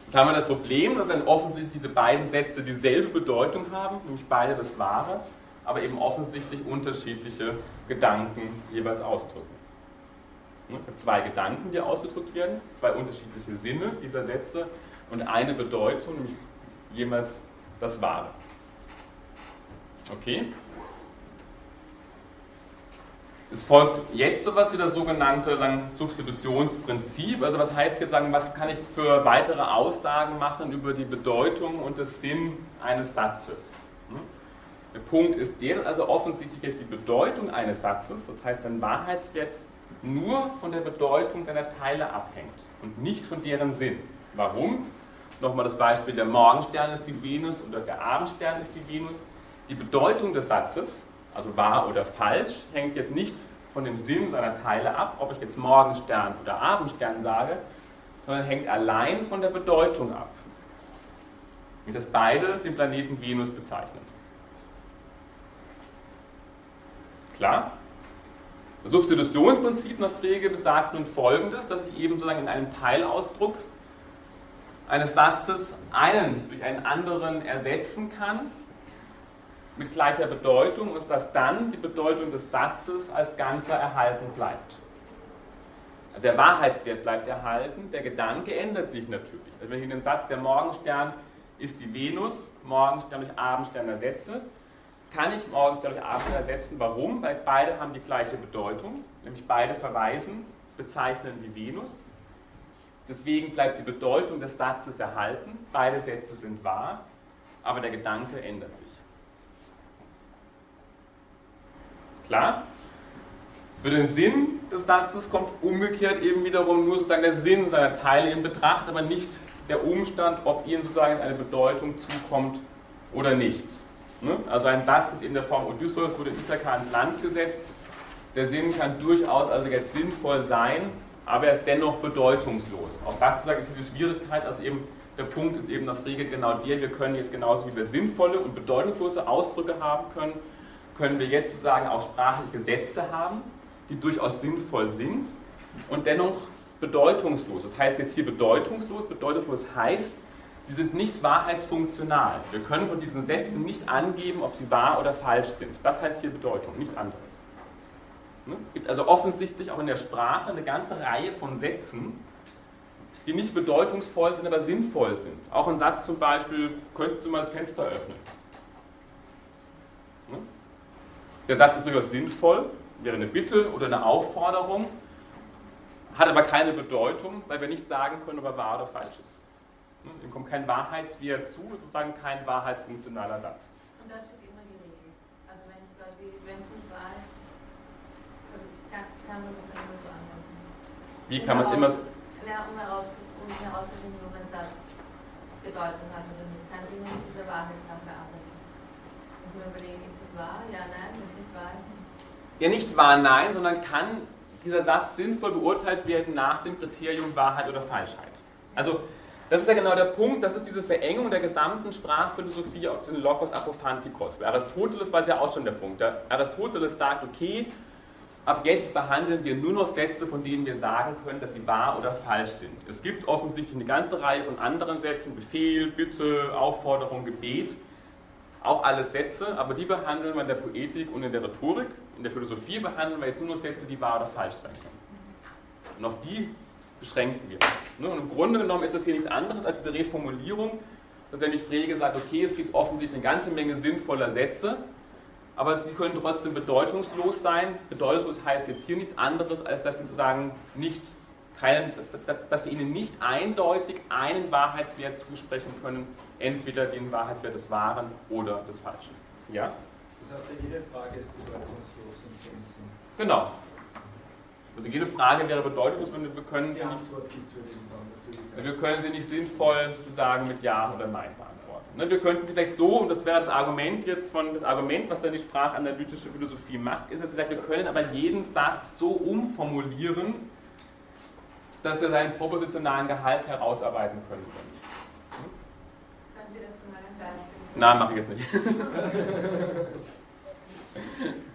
Speaker 1: Jetzt haben wir das Problem, dass dann offensichtlich diese beiden Sätze dieselbe Bedeutung haben, nämlich beide das Wahre, aber eben offensichtlich unterschiedliche Gedanken jeweils ausdrücken. Ne? Zwei Gedanken, die ausgedrückt werden, zwei unterschiedliche Sinne dieser Sätze und eine Bedeutung, nämlich jeweils das Wahre. Okay? Es folgt jetzt sowas wie das sogenannte sagen, Substitutionsprinzip. Also was heißt jetzt sagen, was kann ich für weitere Aussagen machen über die Bedeutung und den Sinn eines Satzes? Hm? Der Punkt ist der, also offensichtlich ist die Bedeutung eines Satzes, das heißt ein Wahrheitswert, nur von der Bedeutung seiner Teile abhängt und nicht von deren Sinn. Warum? Nochmal das Beispiel, der Morgenstern ist die Venus oder der Abendstern ist die Venus. Die Bedeutung des Satzes also wahr oder falsch, hängt jetzt nicht von dem Sinn seiner Teile ab, ob ich jetzt Morgenstern oder Abendstern sage, sondern hängt allein von der Bedeutung ab. Nämlich, dass beide den Planeten Venus bezeichnen. Klar? Das Substitutionsprinzip nach Frege besagt nun folgendes, dass ich eben sozusagen in einem Teilausdruck eines Satzes einen durch einen anderen ersetzen kann mit gleicher Bedeutung und dass dann die Bedeutung des Satzes als Ganzer erhalten bleibt. Also der Wahrheitswert bleibt erhalten, der Gedanke ändert sich natürlich. Also wenn ich den Satz, der Morgenstern ist die Venus, Morgenstern durch Abendstern ersetze, kann ich Morgenstern durch Abendstern ersetzen. Warum? Weil beide haben die gleiche Bedeutung, nämlich beide verweisen, bezeichnen die Venus. Deswegen bleibt die Bedeutung des Satzes erhalten, beide Sätze sind wahr, aber der Gedanke ändert sich. Klar? Für den Sinn des Satzes kommt umgekehrt eben wiederum nur sozusagen der Sinn seiner Teile in Betracht, aber nicht der Umstand, ob ihnen sozusagen eine Bedeutung zukommt oder nicht. Ne? Also ein Satz ist in der Form Odysseus wurde Ithaka ins Land gesetzt. Der Sinn kann durchaus also jetzt sinnvoll sein, aber er ist dennoch bedeutungslos. Auch das sozusagen ist diese Schwierigkeit, also eben der Punkt ist eben nach Frege genau der, wir können jetzt genauso wie wir sinnvolle und bedeutungslose Ausdrücke haben können, können wir jetzt sozusagen auch sprachliche Gesetze haben, die durchaus sinnvoll sind und dennoch bedeutungslos. Das heißt jetzt hier bedeutungslos. Bedeutungslos heißt, sie sind nicht wahrheitsfunktional. Wir können von diesen Sätzen nicht angeben, ob sie wahr oder falsch sind. Das heißt hier Bedeutung, nichts anderes. Ne? Es gibt also offensichtlich auch in der Sprache eine ganze Reihe von Sätzen, die nicht bedeutungsvoll sind, aber sinnvoll sind. Auch ein Satz zum Beispiel, könntest du mal das Fenster öffnen. Ne? Der Satz ist durchaus sinnvoll, wäre eine Bitte oder eine Aufforderung, hat aber keine Bedeutung, weil wir nicht sagen können, ob er wahr oder falsch ist. Ihm kommt kein Wahrheitswert zu, sozusagen kein wahrheitsfunktionaler Satz.
Speaker 4: Und das ist immer die Regel. Also wenn es nicht wahr ist, also kann, kann, man das immer so anwenden.
Speaker 1: Wie kann man es immer so...
Speaker 4: Ja, um, herauszufinden, um herauszufinden, ob ein Satz Bedeutung hat oder nicht, kann immer mit dieser Wahrheitssache arbeiten. Und mir überlegen, ist es wahr? Ja, nein, wenn es nicht wahr ist, ist es...
Speaker 1: Ja, nicht wahr, nein, sondern kann dieser Satz sinnvoll beurteilt werden nach dem Kriterium Wahrheit oder Falschheit. Also, das ist ja genau der Punkt, das ist diese Verengung der gesamten Sprachphilosophie auf den Lokos Apophantikos. Bei Aristoteles war es ja auch schon der Punkt. Der Aristoteles sagt, okay, ab jetzt behandeln wir nur noch Sätze, von denen wir sagen können, dass sie wahr oder falsch sind. Es gibt offensichtlich eine ganze Reihe von anderen Sätzen, Befehl, Bitte, Aufforderung, Gebet, auch alles Sätze, aber die behandeln wir in der Poetik und in der Rhetorik. In der Philosophie behandeln wir jetzt nur noch Sätze, die wahr oder falsch sein können. Und auf die beschränken wir. Ne, und im Grunde genommen ist das hier nichts anderes als diese Reformulierung, dass nämlich Frege sagt, okay, es gibt offensichtlich eine ganze Menge sinnvoller Sätze, aber die können trotzdem bedeutungslos sein. Bedeutungslos heißt jetzt hier nichts anderes, als dass sie sozusagen nicht keinen, dass wir ihnen nicht eindeutig einen Wahrheitswert zusprechen können, entweder den Wahrheitswert des Wahren oder des Falschen. Ja?
Speaker 2: Das heißt, jede Frage ist bedeutungslos in dem Sinn.
Speaker 1: Genau. Also jede Frage wäre bedeutungslos, wenn wir können
Speaker 2: dann
Speaker 1: natürlich. Wir können sie nicht sinnvoll sozusagen mit Ja oder Nein beantworten. Ne, wir könnten sie vielleicht so, und das wäre das Argument jetzt von, das Argument, was dann die sprachanalytische Philosophie macht, ist, dass sie sagt, wir können aber jeden Satz so umformulieren, dass wir seinen propositionalen Gehalt herausarbeiten können.
Speaker 4: Können Sie dafür mal?
Speaker 1: Nein, mache ich jetzt nicht.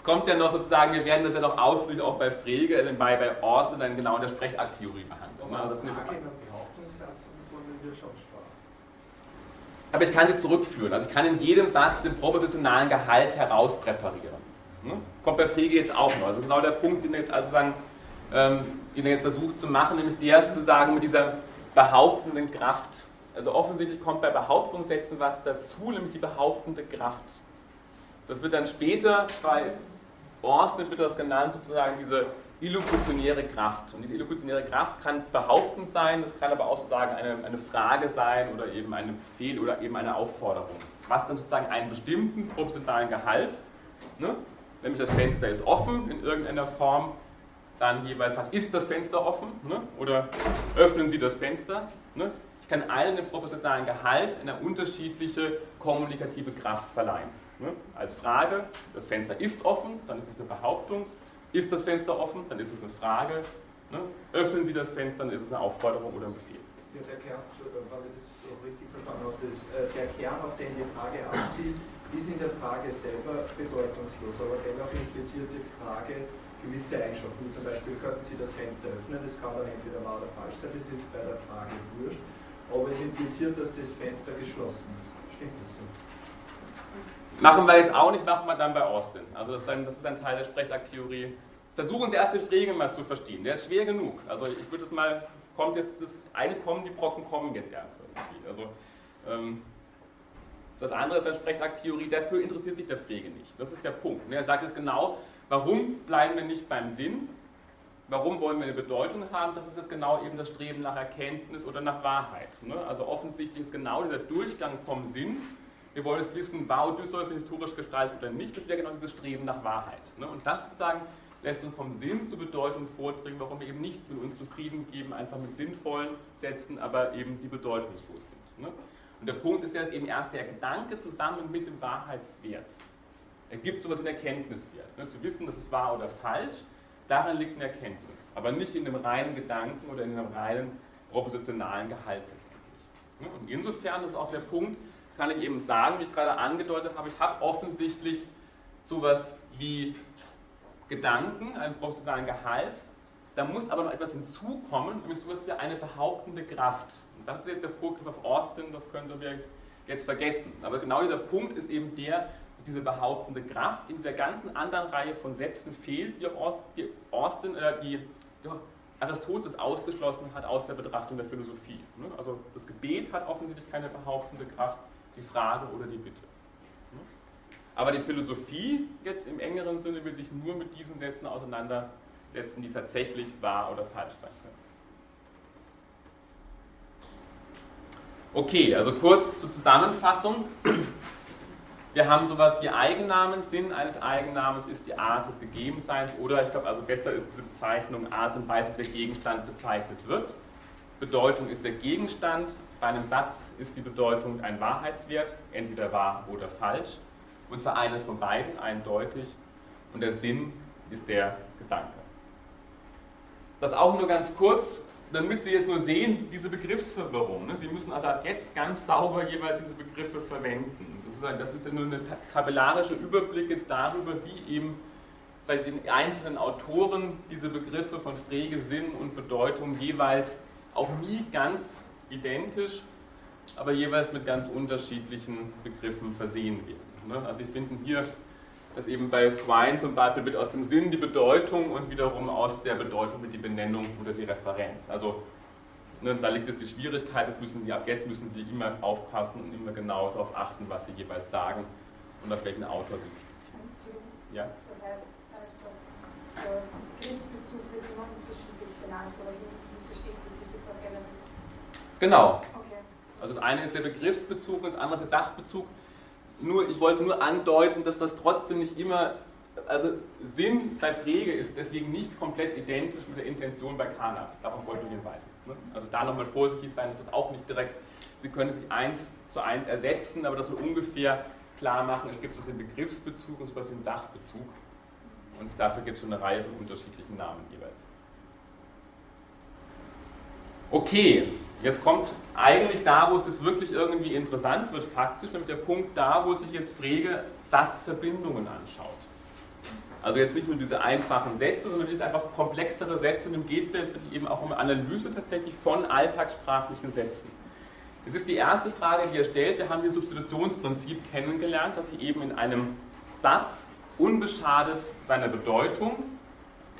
Speaker 1: es kommt ja noch sozusagen, wir werden das ja noch ausführlich auch bei Frege, also bei, bei Orson dann genau in der Sprechakttheorie behandeln.
Speaker 2: Also
Speaker 1: das ist
Speaker 2: sprach.
Speaker 1: Aber ich kann sie zurückführen. Also ich kann in jedem Satz den propositionalen Gehalt herauspräparieren. Ne? Kommt bei Frege jetzt auch noch. Also genau der Punkt, den wir jetzt also sagen, ähm, den er jetzt versucht zu machen, nämlich der sozusagen mit dieser behauptenden Kraft. Also offensichtlich kommt bei Behauptungssätzen was dazu, nämlich die behauptende Kraft. Das wird dann später bei Austin wird das genannt, sozusagen diese illokutionäre Kraft. Und diese illokutionäre Kraft kann behauptend sein, das kann aber auch sozusagen eine, eine Frage sein oder eben ein Befehl oder eben eine Aufforderung. Was dann sozusagen einen bestimmten prozentualen Gehalt, ne? nämlich das Fenster ist offen in irgendeiner Form, dann jeweils sagt, ist das Fenster offen ne? oder öffnen Sie das Fenster. Ne? Ich kann allen den propositionalen Gehalt eine unterschiedliche kommunikative Kraft verleihen. Ne? Als Frage, das Fenster ist offen, dann ist es eine Behauptung. Ist das Fenster offen, dann ist es eine Frage. Ne? Öffnen Sie das Fenster, dann ist es eine Aufforderung oder ein Befehl.
Speaker 2: Ja, der Kern, wenn ich das so richtig verstanden habe, das, äh, der Kern, auf den die Frage abzielt, ist in der Frage selber bedeutungslos, aber dennoch impliziert die Frage gewisse Eigenschaften. Zum Beispiel könnten Sie das Fenster öffnen, das kann dann entweder wahr oder falsch sein, das ist bei der Frage wurscht, aber es impliziert, dass das Fenster geschlossen ist. Stimmt das so?
Speaker 1: Machen wir jetzt auch nicht, machen wir dann bei Austin. Also das ist ein, das ist ein Teil der Sprechakttheorie. Versuchen Sie erst den Frege mal zu verstehen. Der ist schwer genug. Also ich würde es mal, kommt jetzt, das, eigentlich kommen die Brocken kommen jetzt erst irgendwie. Also ähm, das andere ist dann Sprechakttheorie, dafür interessiert sich der Frege nicht. Das ist der Punkt. Ne? Er sagt jetzt genau, warum bleiben wir nicht beim Sinn? Warum wollen wir eine Bedeutung haben? Das ist jetzt genau eben das Streben nach Erkenntnis oder nach Wahrheit. Ne? Also offensichtlich ist genau dieser Durchgang vom Sinn wir wollen jetzt wissen, war Odysseus historisch gestaltet oder nicht. Das wäre genau dieses Streben nach Wahrheit. Ne? Und das sozusagen lässt uns vom Sinn zur Bedeutung vordringen, warum wir eben nicht mit uns zufrieden geben, einfach mit sinnvollen Sätzen, aber eben die bedeutungslos sind. Ne? Und der Punkt ist, dass eben erst der Gedanke zusammen mit dem Wahrheitswert ergibt sowas wie einen Erkenntniswert. Ne? Zu wissen, das ist wahr oder falsch, darin liegt eine Erkenntnis. Aber nicht in dem reinen Gedanken oder in einem reinen propositionalen Gehalt letztendlich. Und insofern ist auch der Punkt, kann ich eben sagen, wie ich gerade angedeutet habe, ich habe offensichtlich sowas wie Gedanken, einen professionalen Gehalt. Da muss aber noch etwas hinzukommen, nämlich sowas wie eine behauptende Kraft. Und das ist jetzt der Vorgriff auf Austin, das können Sie jetzt vergessen. Aber genau dieser Punkt ist eben der, dass diese behauptende Kraft in dieser ganzen anderen Reihe von Sätzen fehlt, die Austin, äh, die ja, Aristoteles ausgeschlossen hat aus der Betrachtung der Philosophie. Ne? Also das Gebet hat offensichtlich keine behauptende Kraft, die Frage oder die Bitte. Aber die Philosophie jetzt im engeren Sinne will sich nur mit diesen Sätzen auseinandersetzen, die tatsächlich wahr oder falsch sein können. Okay, also kurz zur Zusammenfassung. Wir haben sowas wie Eigennamen. Sinn eines Eigennamens ist die Art des Gegebenseins oder ich glaube, also besser ist diese Bezeichnung Art und Weise, wie der Gegenstand bezeichnet wird. Bedeutung ist der Gegenstand, bei einem Satz ist die Bedeutung ein Wahrheitswert, entweder wahr oder falsch. Und zwar eines von beiden, eindeutig. Und der Sinn ist der Gedanke. Das auch nur ganz kurz, damit Sie jetzt nur sehen, diese Begriffsverwirrung. Ne? Sie müssen also jetzt ganz sauber jeweils diese Begriffe verwenden. Das ist, das ist ja nur ein tabellarischer Überblick jetzt darüber, wie eben bei den einzelnen Autoren diese Begriffe von Frege, Sinn und Bedeutung jeweils auch nie ganz identisch, aber jeweils mit ganz unterschiedlichen Begriffen versehen werden. Ne? Also Sie finden hier, dass eben bei Quine zum Beispiel wird aus dem Sinn die Bedeutung und wiederum aus der Bedeutung mit die Benennung oder die Referenz. Also ne, da liegt es die Schwierigkeit, das müssen Sie ab jetzt müssen Sie immer aufpassen und immer genau darauf achten, was Sie jeweils sagen und auf welchen Autor Sie sich beziehen.
Speaker 9: Ja? Das heißt, äh, dass der Begriffsbezug wird immer unterschiedlich benannt oder wie
Speaker 1: Genau. Also das eine ist der Begriffsbezug und das andere ist der Sachbezug. Nur, ich wollte nur andeuten, dass das trotzdem nicht immer, also Sinn bei Frege ist deswegen nicht komplett identisch mit der Intention bei Kana. Darauf wollte ich hinweisen. Ne? Also da nochmal vorsichtig sein, dass das auch nicht direkt, Sie können sich eins zu eins ersetzen, aber das wir ungefähr klar machen, es gibt so den Begriffsbezug und so den Sachbezug. Und dafür gibt es schon eine Reihe von unterschiedlichen Namen jeweils. Okay, Jetzt kommt eigentlich da, wo es das wirklich irgendwie interessant wird, faktisch, nämlich der Punkt da, wo sich jetzt Frege Satzverbindungen anschaut. Also jetzt nicht nur diese einfachen Sätze, sondern es einfach komplexere Sätze und dem geht es jetzt eben auch um Analyse tatsächlich von alltagssprachlichen Sätzen. Jetzt ist die erste Frage, die er stellt, wir haben das Substitutionsprinzip kennengelernt, dass ich eben in einem Satz unbeschadet seiner Bedeutung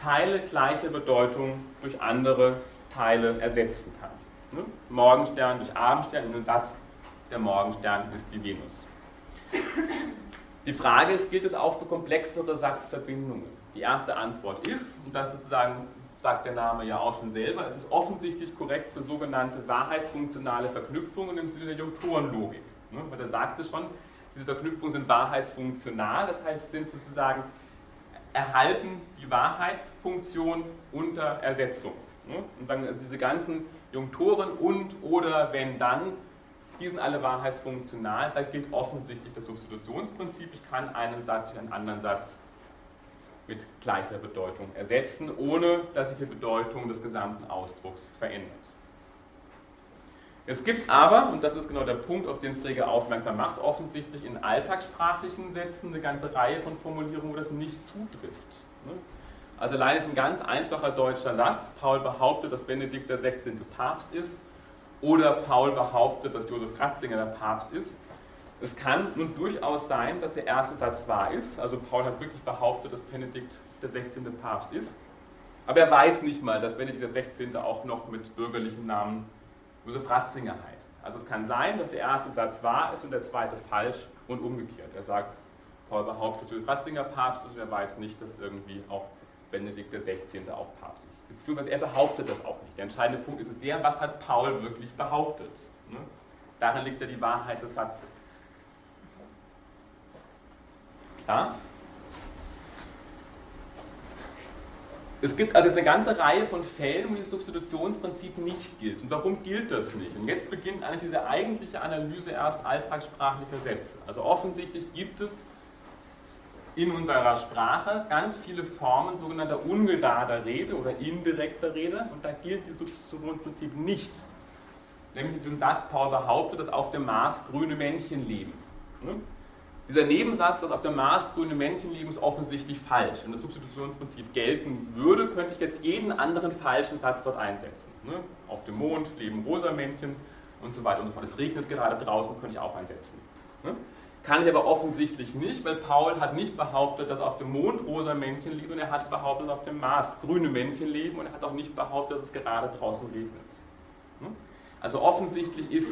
Speaker 1: Teile gleicher Bedeutung durch andere Teile ersetzen kann. Ne? Morgenstern durch Abendstern in den Satz, der Morgenstern ist die Venus. Die Frage ist, gilt es auch für komplexere Satzverbindungen? Die erste Antwort ist, und das sozusagen sagt der Name ja auch schon selber, es ist offensichtlich korrekt für sogenannte wahrheitsfunktionale Verknüpfungen im Sinne der Junktorenlogik. Ne? Weil er sagte schon, diese Verknüpfungen sind wahrheitsfunktional, das heißt, sind sozusagen erhalten die Wahrheitsfunktion unter Ersetzung. Ne? Und sagen, diese ganzen Junktoren und oder wenn dann, die sind alle wahrheitsfunktional. Da gilt offensichtlich das Substitutionsprinzip. Ich kann einen Satz durch einen anderen Satz mit gleicher Bedeutung ersetzen, ohne dass sich die Bedeutung des gesamten Ausdrucks verändert. Jetzt gibt es aber, und das ist genau der Punkt, auf den Frege aufmerksam macht, offensichtlich in alltagssprachlichen Sätzen eine ganze Reihe von Formulierungen, wo das nicht zutrifft. Also allein ist ein ganz einfacher deutscher Satz. Paul behauptet, dass Benedikt der 16. Papst ist. Oder Paul behauptet, dass Josef Ratzinger der Papst ist. Es kann nun durchaus sein, dass der erste Satz wahr ist. Also Paul hat wirklich behauptet, dass Benedikt der 16. Papst ist. Aber er weiß nicht mal, dass Benedikt der 16. auch noch mit bürgerlichen Namen Josef Ratzinger heißt. Also es kann sein, dass der erste Satz wahr ist und der zweite falsch und umgekehrt. Er sagt, Paul behauptet, dass Josef Ratzinger Papst ist und er weiß nicht, dass irgendwie auch Benedikt 16. auch Papst ist. Beziehungsweise er behauptet das auch nicht. Der entscheidende Punkt ist es der, was hat Paul wirklich behauptet. Ne? Darin liegt ja die Wahrheit des Satzes. Klar? Es gibt also eine ganze Reihe von Fällen, wo das Substitutionsprinzip nicht gilt. Und warum gilt das nicht? Und jetzt beginnt eine diese eigentliche Analyse erst alltagssprachlicher Sätze. Also offensichtlich gibt es in unserer Sprache ganz viele Formen sogenannter ungerader Rede oder indirekter Rede und da gilt das Substitutionsprinzip nicht. Nämlich in diesem Satz, Paul behauptet, dass auf dem Mars grüne Männchen leben. Dieser Nebensatz, dass auf dem Mars grüne Männchen leben, ist offensichtlich falsch. Wenn das Substitutionsprinzip gelten würde, könnte ich jetzt jeden anderen falschen Satz dort einsetzen. Ne? Auf dem Mond leben rosa Männchen und so weiter und so fort. Es regnet gerade draußen, könnte ich auch einsetzen. Kann ich aber offensichtlich nicht, weil Paul hat nicht behauptet, dass auf dem Mond rosa Männchen leben und er hat behauptet, dass auf dem Mars grüne Männchen leben und er hat auch nicht behauptet, dass es gerade draußen regnet. Ne? Also offensichtlich ist,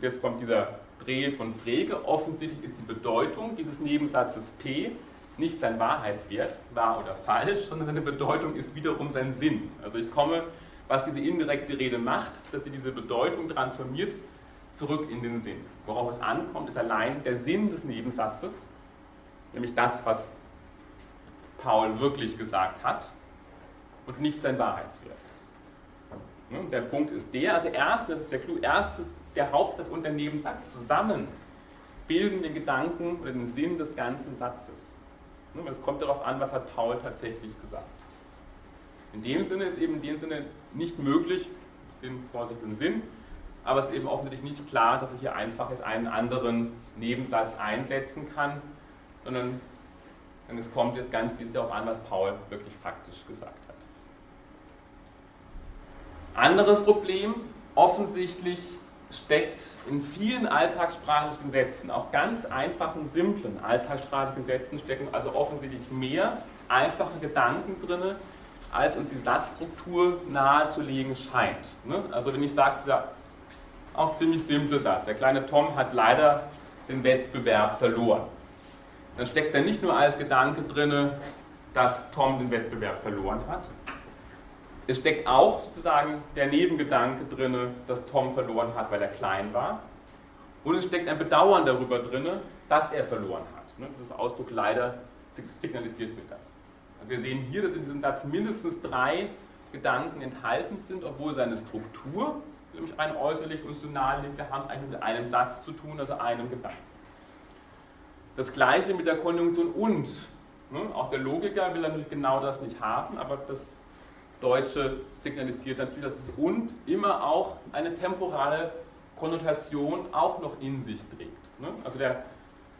Speaker 1: jetzt kommt dieser Dreh von Frege. Offensichtlich ist die Bedeutung dieses Nebensatzes P nicht sein Wahrheitswert, wahr oder falsch, sondern seine Bedeutung ist wiederum sein Sinn. Also ich komme, was diese indirekte Rede macht, dass sie diese Bedeutung transformiert, zurück in den Sinn. Worauf es ankommt, ist allein der Sinn des Nebensatzes, nämlich das, was Paul wirklich gesagt hat und nicht sein Wahrheitswert. Der Punkt ist der, also erst, das ist der Clou, erst der Hauptsatz und der Nebensatz zusammen bilden den Gedanken oder den Sinn des ganzen Satzes. Es kommt darauf an, was hat Paul tatsächlich gesagt. In dem Sinne ist eben in dem Sinne nicht möglich, Sinn, Vorsicht und Sinn, aber es ist eben offensichtlich nicht klar, dass ich hier einfach jetzt einen anderen Nebensatz einsetzen kann, sondern es kommt jetzt ganz wichtig darauf an, was Paul wirklich faktisch gesagt hat. Anderes Problem, offensichtlich steckt in vielen alltagssprachlichen Sätzen, auch ganz einfachen, simplen alltagssprachlichen Sätzen, stecken also offensichtlich mehr einfache Gedanken drin, als uns die Satzstruktur nahezulegen scheint. Ne? Also wenn ich sage, auch ziemlich simple Satz, der kleine Tom hat leider den Wettbewerb verloren, dann steckt da nicht nur als Gedanke drin, dass Tom den Wettbewerb verloren hat, es steckt auch sozusagen der Nebengedanke drin, dass Tom verloren hat, weil er klein war. Und es steckt ein Bedauern darüber drin, dass er verloren hat. Ne, das Ausdruck leider signalisiert mir das. Wir sehen hier, dass in diesem Satz mindestens drei Gedanken enthalten sind, obwohl seine Struktur, nämlich rein äußerlich und so wir haben es eigentlich mit einem Satz zu tun, also einem Gedanken. Das gleiche mit der Konjunktion und. Ne, auch der Logiker will natürlich genau das nicht haben, aber das Deutsche signalisiert natürlich, dass das und immer auch eine temporale Konnotation auch noch in sich trägt. Ne? Also der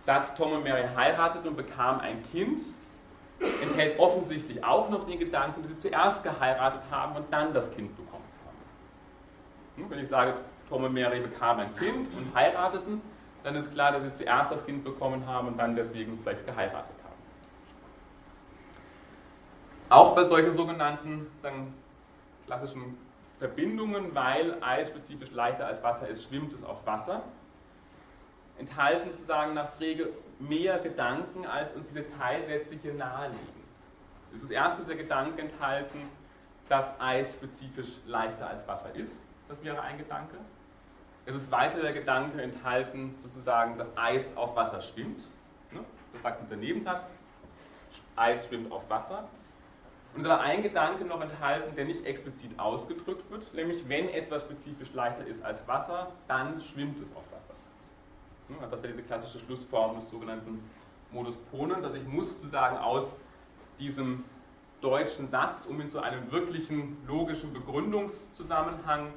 Speaker 1: Satz Tom und Mary heirateten und bekamen ein Kind enthält offensichtlich auch noch den Gedanken, dass sie zuerst geheiratet haben und dann das Kind bekommen? Wenn ich sage, Tom und Mary bekamen ein Kind und heirateten, dann ist klar, dass sie zuerst das Kind bekommen haben und dann deswegen vielleicht geheiratet haben. Auch bei solchen sogenannten sagen, klassischen Verbindungen, weil Eis spezifisch leichter als Wasser ist, schwimmt es auf Wasser, enthalten sozusagen nach Frege mehr Gedanken, als uns diese Teilsätze hier naheliegen. Es ist erstens der Gedanke enthalten, dass Eis spezifisch leichter als Wasser ist. Das wäre ein Gedanke. Es ist weiter der Gedanke enthalten, sozusagen, dass Eis auf Wasser schwimmt. Ne? Das sagt unser Nebensatz. Eis schwimmt auf Wasser. Und es ist aber ein Gedanke noch enthalten, der nicht explizit ausgedrückt wird, nämlich wenn etwas spezifisch leichter ist als Wasser, dann schwimmt es auf Wasser. Also das wäre diese klassische Schlussform des sogenannten Modus Ponens. Also ich muss sozusagen aus diesem deutschen Satz, um ihn zu einem wirklichen logischen Begründungszusammenhang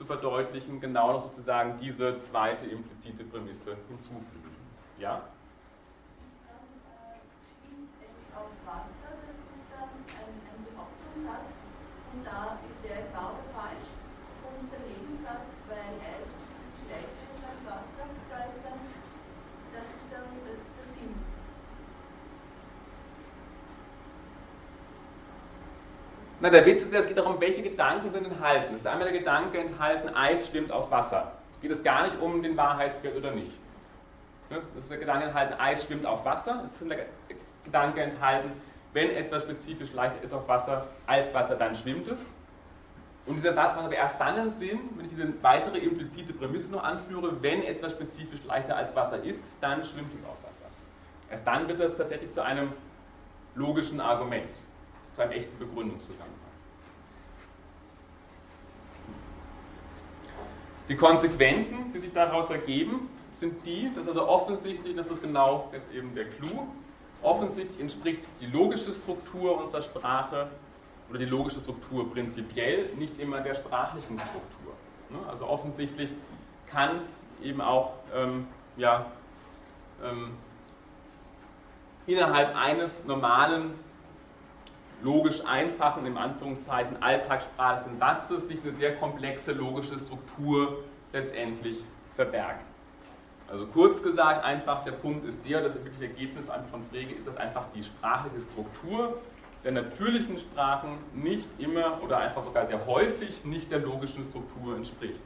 Speaker 1: zu verdeutlichen, genau noch sozusagen diese zweite implizite Prämisse hinzufügen. Ja?
Speaker 10: Äh, Wasser, das ist dann ein, ein Behauptungssatz und da, der ist wahr oder und der Nebensatz, weil Eis schlechter ist als Wasser, da ist dann, das ist dann der, der Sinn.
Speaker 1: Na, der Witz ist ja, es geht darum, welche Gedanken sind enthalten. Es ist einmal der Gedanke enthalten, Eis schwimmt auf Wasser. Es geht es gar nicht um den Wahrheitswert oder nicht. Es ist der Gedanke enthalten, Eis schwimmt auf Wasser. Es ist der Gedanke enthalten, wenn etwas spezifisch leichter ist auf Wasser als Wasser, dann schwimmt es. Und dieser Satz macht aber erst dann einen Sinn, wenn ich diese weitere implizite Prämisse noch anführe, wenn etwas spezifisch leichter als Wasser ist, dann schwimmt es auf Wasser. Erst dann wird das tatsächlich zu einem logischen Argument zu einem echten Begründungszusammenhang. Die Konsequenzen, die sich daraus ergeben, sind die, dass also offensichtlich, das ist genau jetzt eben der Clou, offensichtlich entspricht die logische Struktur unserer Sprache oder die logische Struktur prinzipiell nicht immer der sprachlichen Struktur. Ne? Also offensichtlich kann eben auch ähm, ja, ähm, innerhalb eines normalen logisch einfachen, im Anführungszeichen, alltagssprachlichen Satzes sich eine sehr komplexe logische Struktur letztendlich verbergen. Also kurz gesagt, einfach der Punkt ist der, das wirkliche Ergebnis von Frege ist, dass einfach die sprachliche Struktur der natürlichen Sprachen nicht immer oder einfach sogar sehr häufig nicht der logischen Struktur entspricht.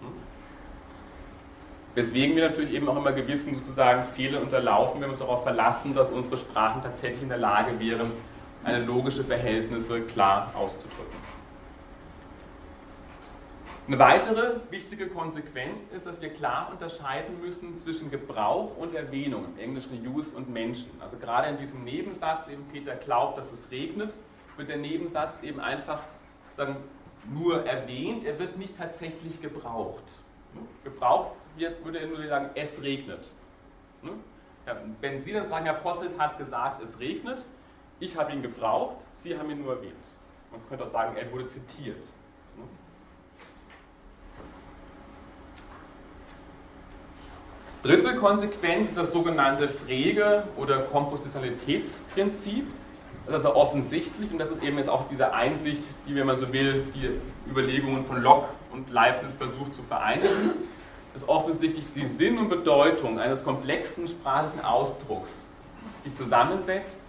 Speaker 1: Hm? Weswegen wir natürlich eben auch immer gewissen sozusagen Fehler unterlaufen, wenn wir uns darauf verlassen, dass unsere Sprachen tatsächlich in der Lage wären, eine logische Verhältnisse klar auszudrücken. Eine weitere wichtige Konsequenz ist, dass wir klar unterscheiden müssen zwischen Gebrauch und Erwähnung, im Englischen Use und Menschen. Also gerade in diesem Nebensatz, eben Peter glaubt, dass es regnet, wird der Nebensatz eben einfach sagen, nur erwähnt, er wird nicht tatsächlich gebraucht. Gebraucht wird, würde er nur sagen, es regnet. Ne? Wenn Sie dann sagen, Herr Posselt hat gesagt, es regnet, ich habe ihn gebraucht, Sie haben ihn nur erwähnt. Man könnte auch sagen, er wurde zitiert. Ne? Dritte Konsequenz ist das sogenannte Frege- oder Kompositionalitätsprinzip. Das ist also offensichtlich und das ist eben jetzt auch diese Einsicht, die, wenn man so will, die Überlegungen von Locke und Leibniz versucht zu vereinigen, dass offensichtlich die Sinn und Bedeutung eines komplexen sprachlichen Ausdrucks sich zusammensetzt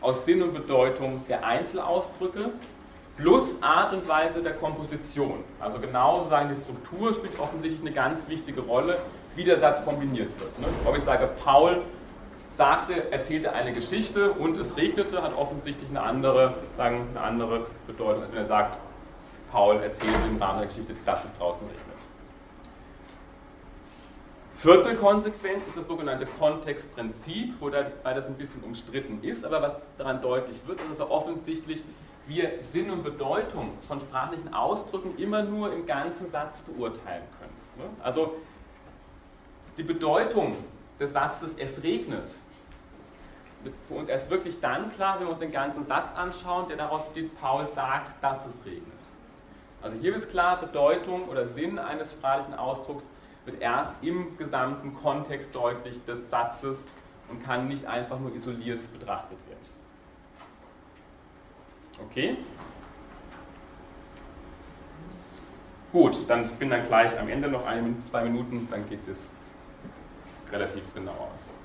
Speaker 1: aus Sinn und Bedeutung der Einzelausdrücke plus Art und Weise der Komposition. Also genau die Struktur spielt offensichtlich eine ganz wichtige Rolle, wie der Satz kombiniert wird. Ne? Ob ich sage, Paul sagte, erzählte eine Geschichte und es regnete, hat offensichtlich eine andere, sagen, eine andere Bedeutung, als wenn er sagt, Paul erzählte im Rahmen der Geschichte, dass es draußen regnet. Vierte Konsequenz ist das sogenannte Kontextprinzip, wobei das ein bisschen umstritten ist, aber was daran deutlich wird, ist, dass offensichtlich wir Sinn und Bedeutung von sprachlichen Ausdrücken immer nur im ganzen Satz beurteilen können. Ne? Also die Bedeutung des Satzes es regnet wird für uns erst wirklich dann klar, wenn wir uns den ganzen Satz anschauen, der daraus steht, Paul sagt, dass es regnet. Also hier ist klar, Bedeutung oder Sinn eines sprachlichen Ausdrucks wird erst im gesamten Kontext deutlich des Satzes und kann nicht einfach nur isoliert betrachtet werden. Okay? Gut, dann bin dann gleich am Ende noch eine, zwei Minuten, dann geht es jetzt relativ genau aus.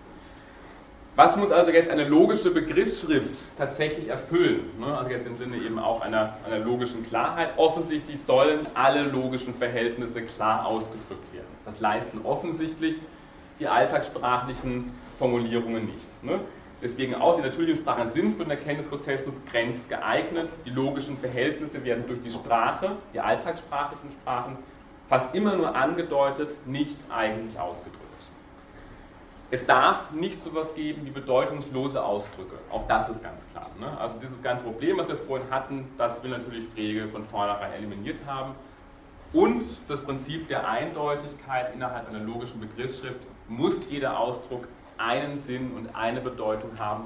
Speaker 1: Was muss also jetzt eine logische Begriffsschrift tatsächlich erfüllen? Ne, also jetzt im Sinne eben auch einer, einer logischen Klarheit. Offensichtlich sollen alle logischen Verhältnisse klar ausgedrückt werden. Das leisten offensichtlich die alltagssprachlichen Formulierungen nicht. Ne? Deswegen auch die natürlichen Sprachen sind für den Erkenntnisprozess nur begrenzt geeignet. Die logischen Verhältnisse werden durch die Sprache, die alltagssprachlichen Sprachen, fast immer nur angedeutet, nicht eigentlich ausgedrückt. Es darf nicht so etwas geben wie bedeutungslose Ausdrücke. Auch das ist ganz klar. Ne? Also dieses ganze Problem, was wir vorhin hatten, das will natürlich Frege von vornherein eliminiert haben. Und das Prinzip der Eindeutigkeit innerhalb einer logischen Begriffsschrift muss jeder Ausdruck einen Sinn und eine Bedeutung haben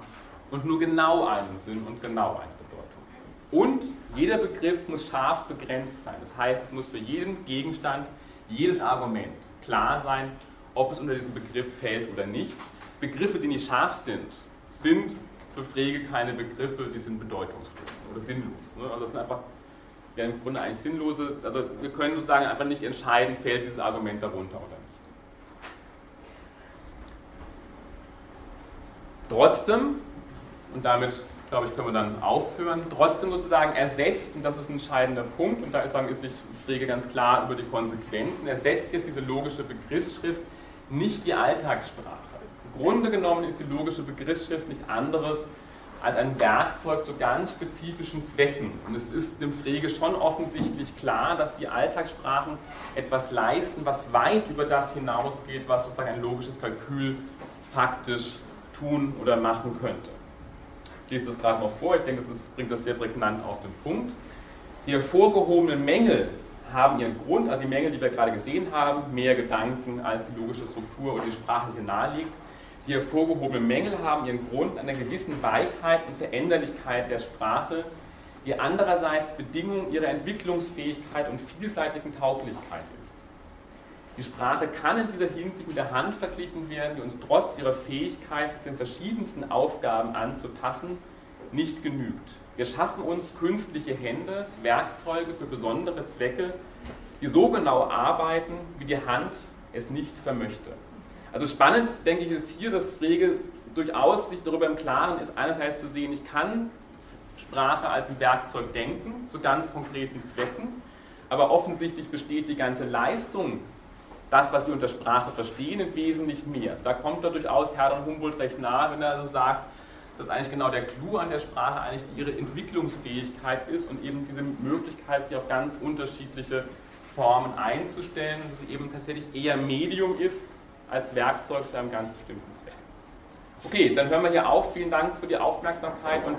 Speaker 1: und nur genau einen Sinn und genau eine Bedeutung. Und jeder Begriff muss scharf begrenzt sein. Das heißt, es muss für jeden Gegenstand, jedes Argument klar sein, ob es unter diesen Begriff fällt oder nicht. Begriffe, die nicht scharf sind, sind für Frege keine Begriffe, die sind bedeutungslos oder sinnlos. Ne? Also das sind einfach ja, im Grunde eigentlich sinnlose, also wir können sozusagen einfach nicht entscheiden, fällt dieses Argument darunter oder nicht. Trotzdem, und damit glaube ich, können wir dann aufhören, trotzdem sozusagen ersetzt, und das ist ein entscheidender Punkt, und da ist, sagen, ist sich Frege ganz klar über die Konsequenzen, ersetzt jetzt diese logische Begriffsschrift nicht die Alltagssprache. Im Grunde genommen ist die logische Begriffsschrift nichts anderes als ein Werkzeug zu ganz spezifischen Zwecken. Und es ist dem Frege schon offensichtlich klar, dass die Alltagssprachen etwas leisten, was weit über das hinausgeht, was sozusagen ein logisches Kalkül faktisch tun oder machen könnte. Ich lese das gerade noch vor, ich denke, das bringt das sehr prägnant auf den Punkt. Die hervorgehobenen Mängel haben ihren Grund, also die Mängel, die wir gerade gesehen haben, mehr Gedanken als die logische Struktur oder die sprachliche nahelegt. Die hervorgehobenen Mängel haben ihren Grund an einer gewissen Weichheit und Veränderlichkeit der Sprache, die andererseits Bedingung ihrer Entwicklungsfähigkeit und vielseitigen Tauglichkeit ist. Die Sprache kann in dieser Hinsicht mit der Hand verglichen werden, die uns trotz ihrer Fähigkeit, sich den verschiedensten Aufgaben anzupassen, nicht genügt. Wir schaffen uns künstliche Hände, Werkzeuge für besondere Zwecke, die so genau arbeiten, wie die Hand es nicht vermöchte. Also spannend, denke ich, ist hier, dass Frege durchaus sich darüber im Klaren ist, einerseits zu sehen, ich kann Sprache als ein Werkzeug denken, zu ganz konkreten Zwecken, aber offensichtlich besteht die ganze Leistung, das, was wir unter Sprache verstehen, im Wesentlichen mehr. Also da kommt er durchaus Hermann Humboldt recht nahe, wenn er so sagt, dass eigentlich genau der Clou an der Sprache eigentlich ihre Entwicklungsfähigkeit ist und eben diese Möglichkeit, sich auf ganz unterschiedliche Formen einzustellen, dass sie eben tatsächlich eher Medium ist als Werkzeug zu einem ganz bestimmten Zweck. Okay, dann hören wir hier auf. Vielen Dank für die Aufmerksamkeit und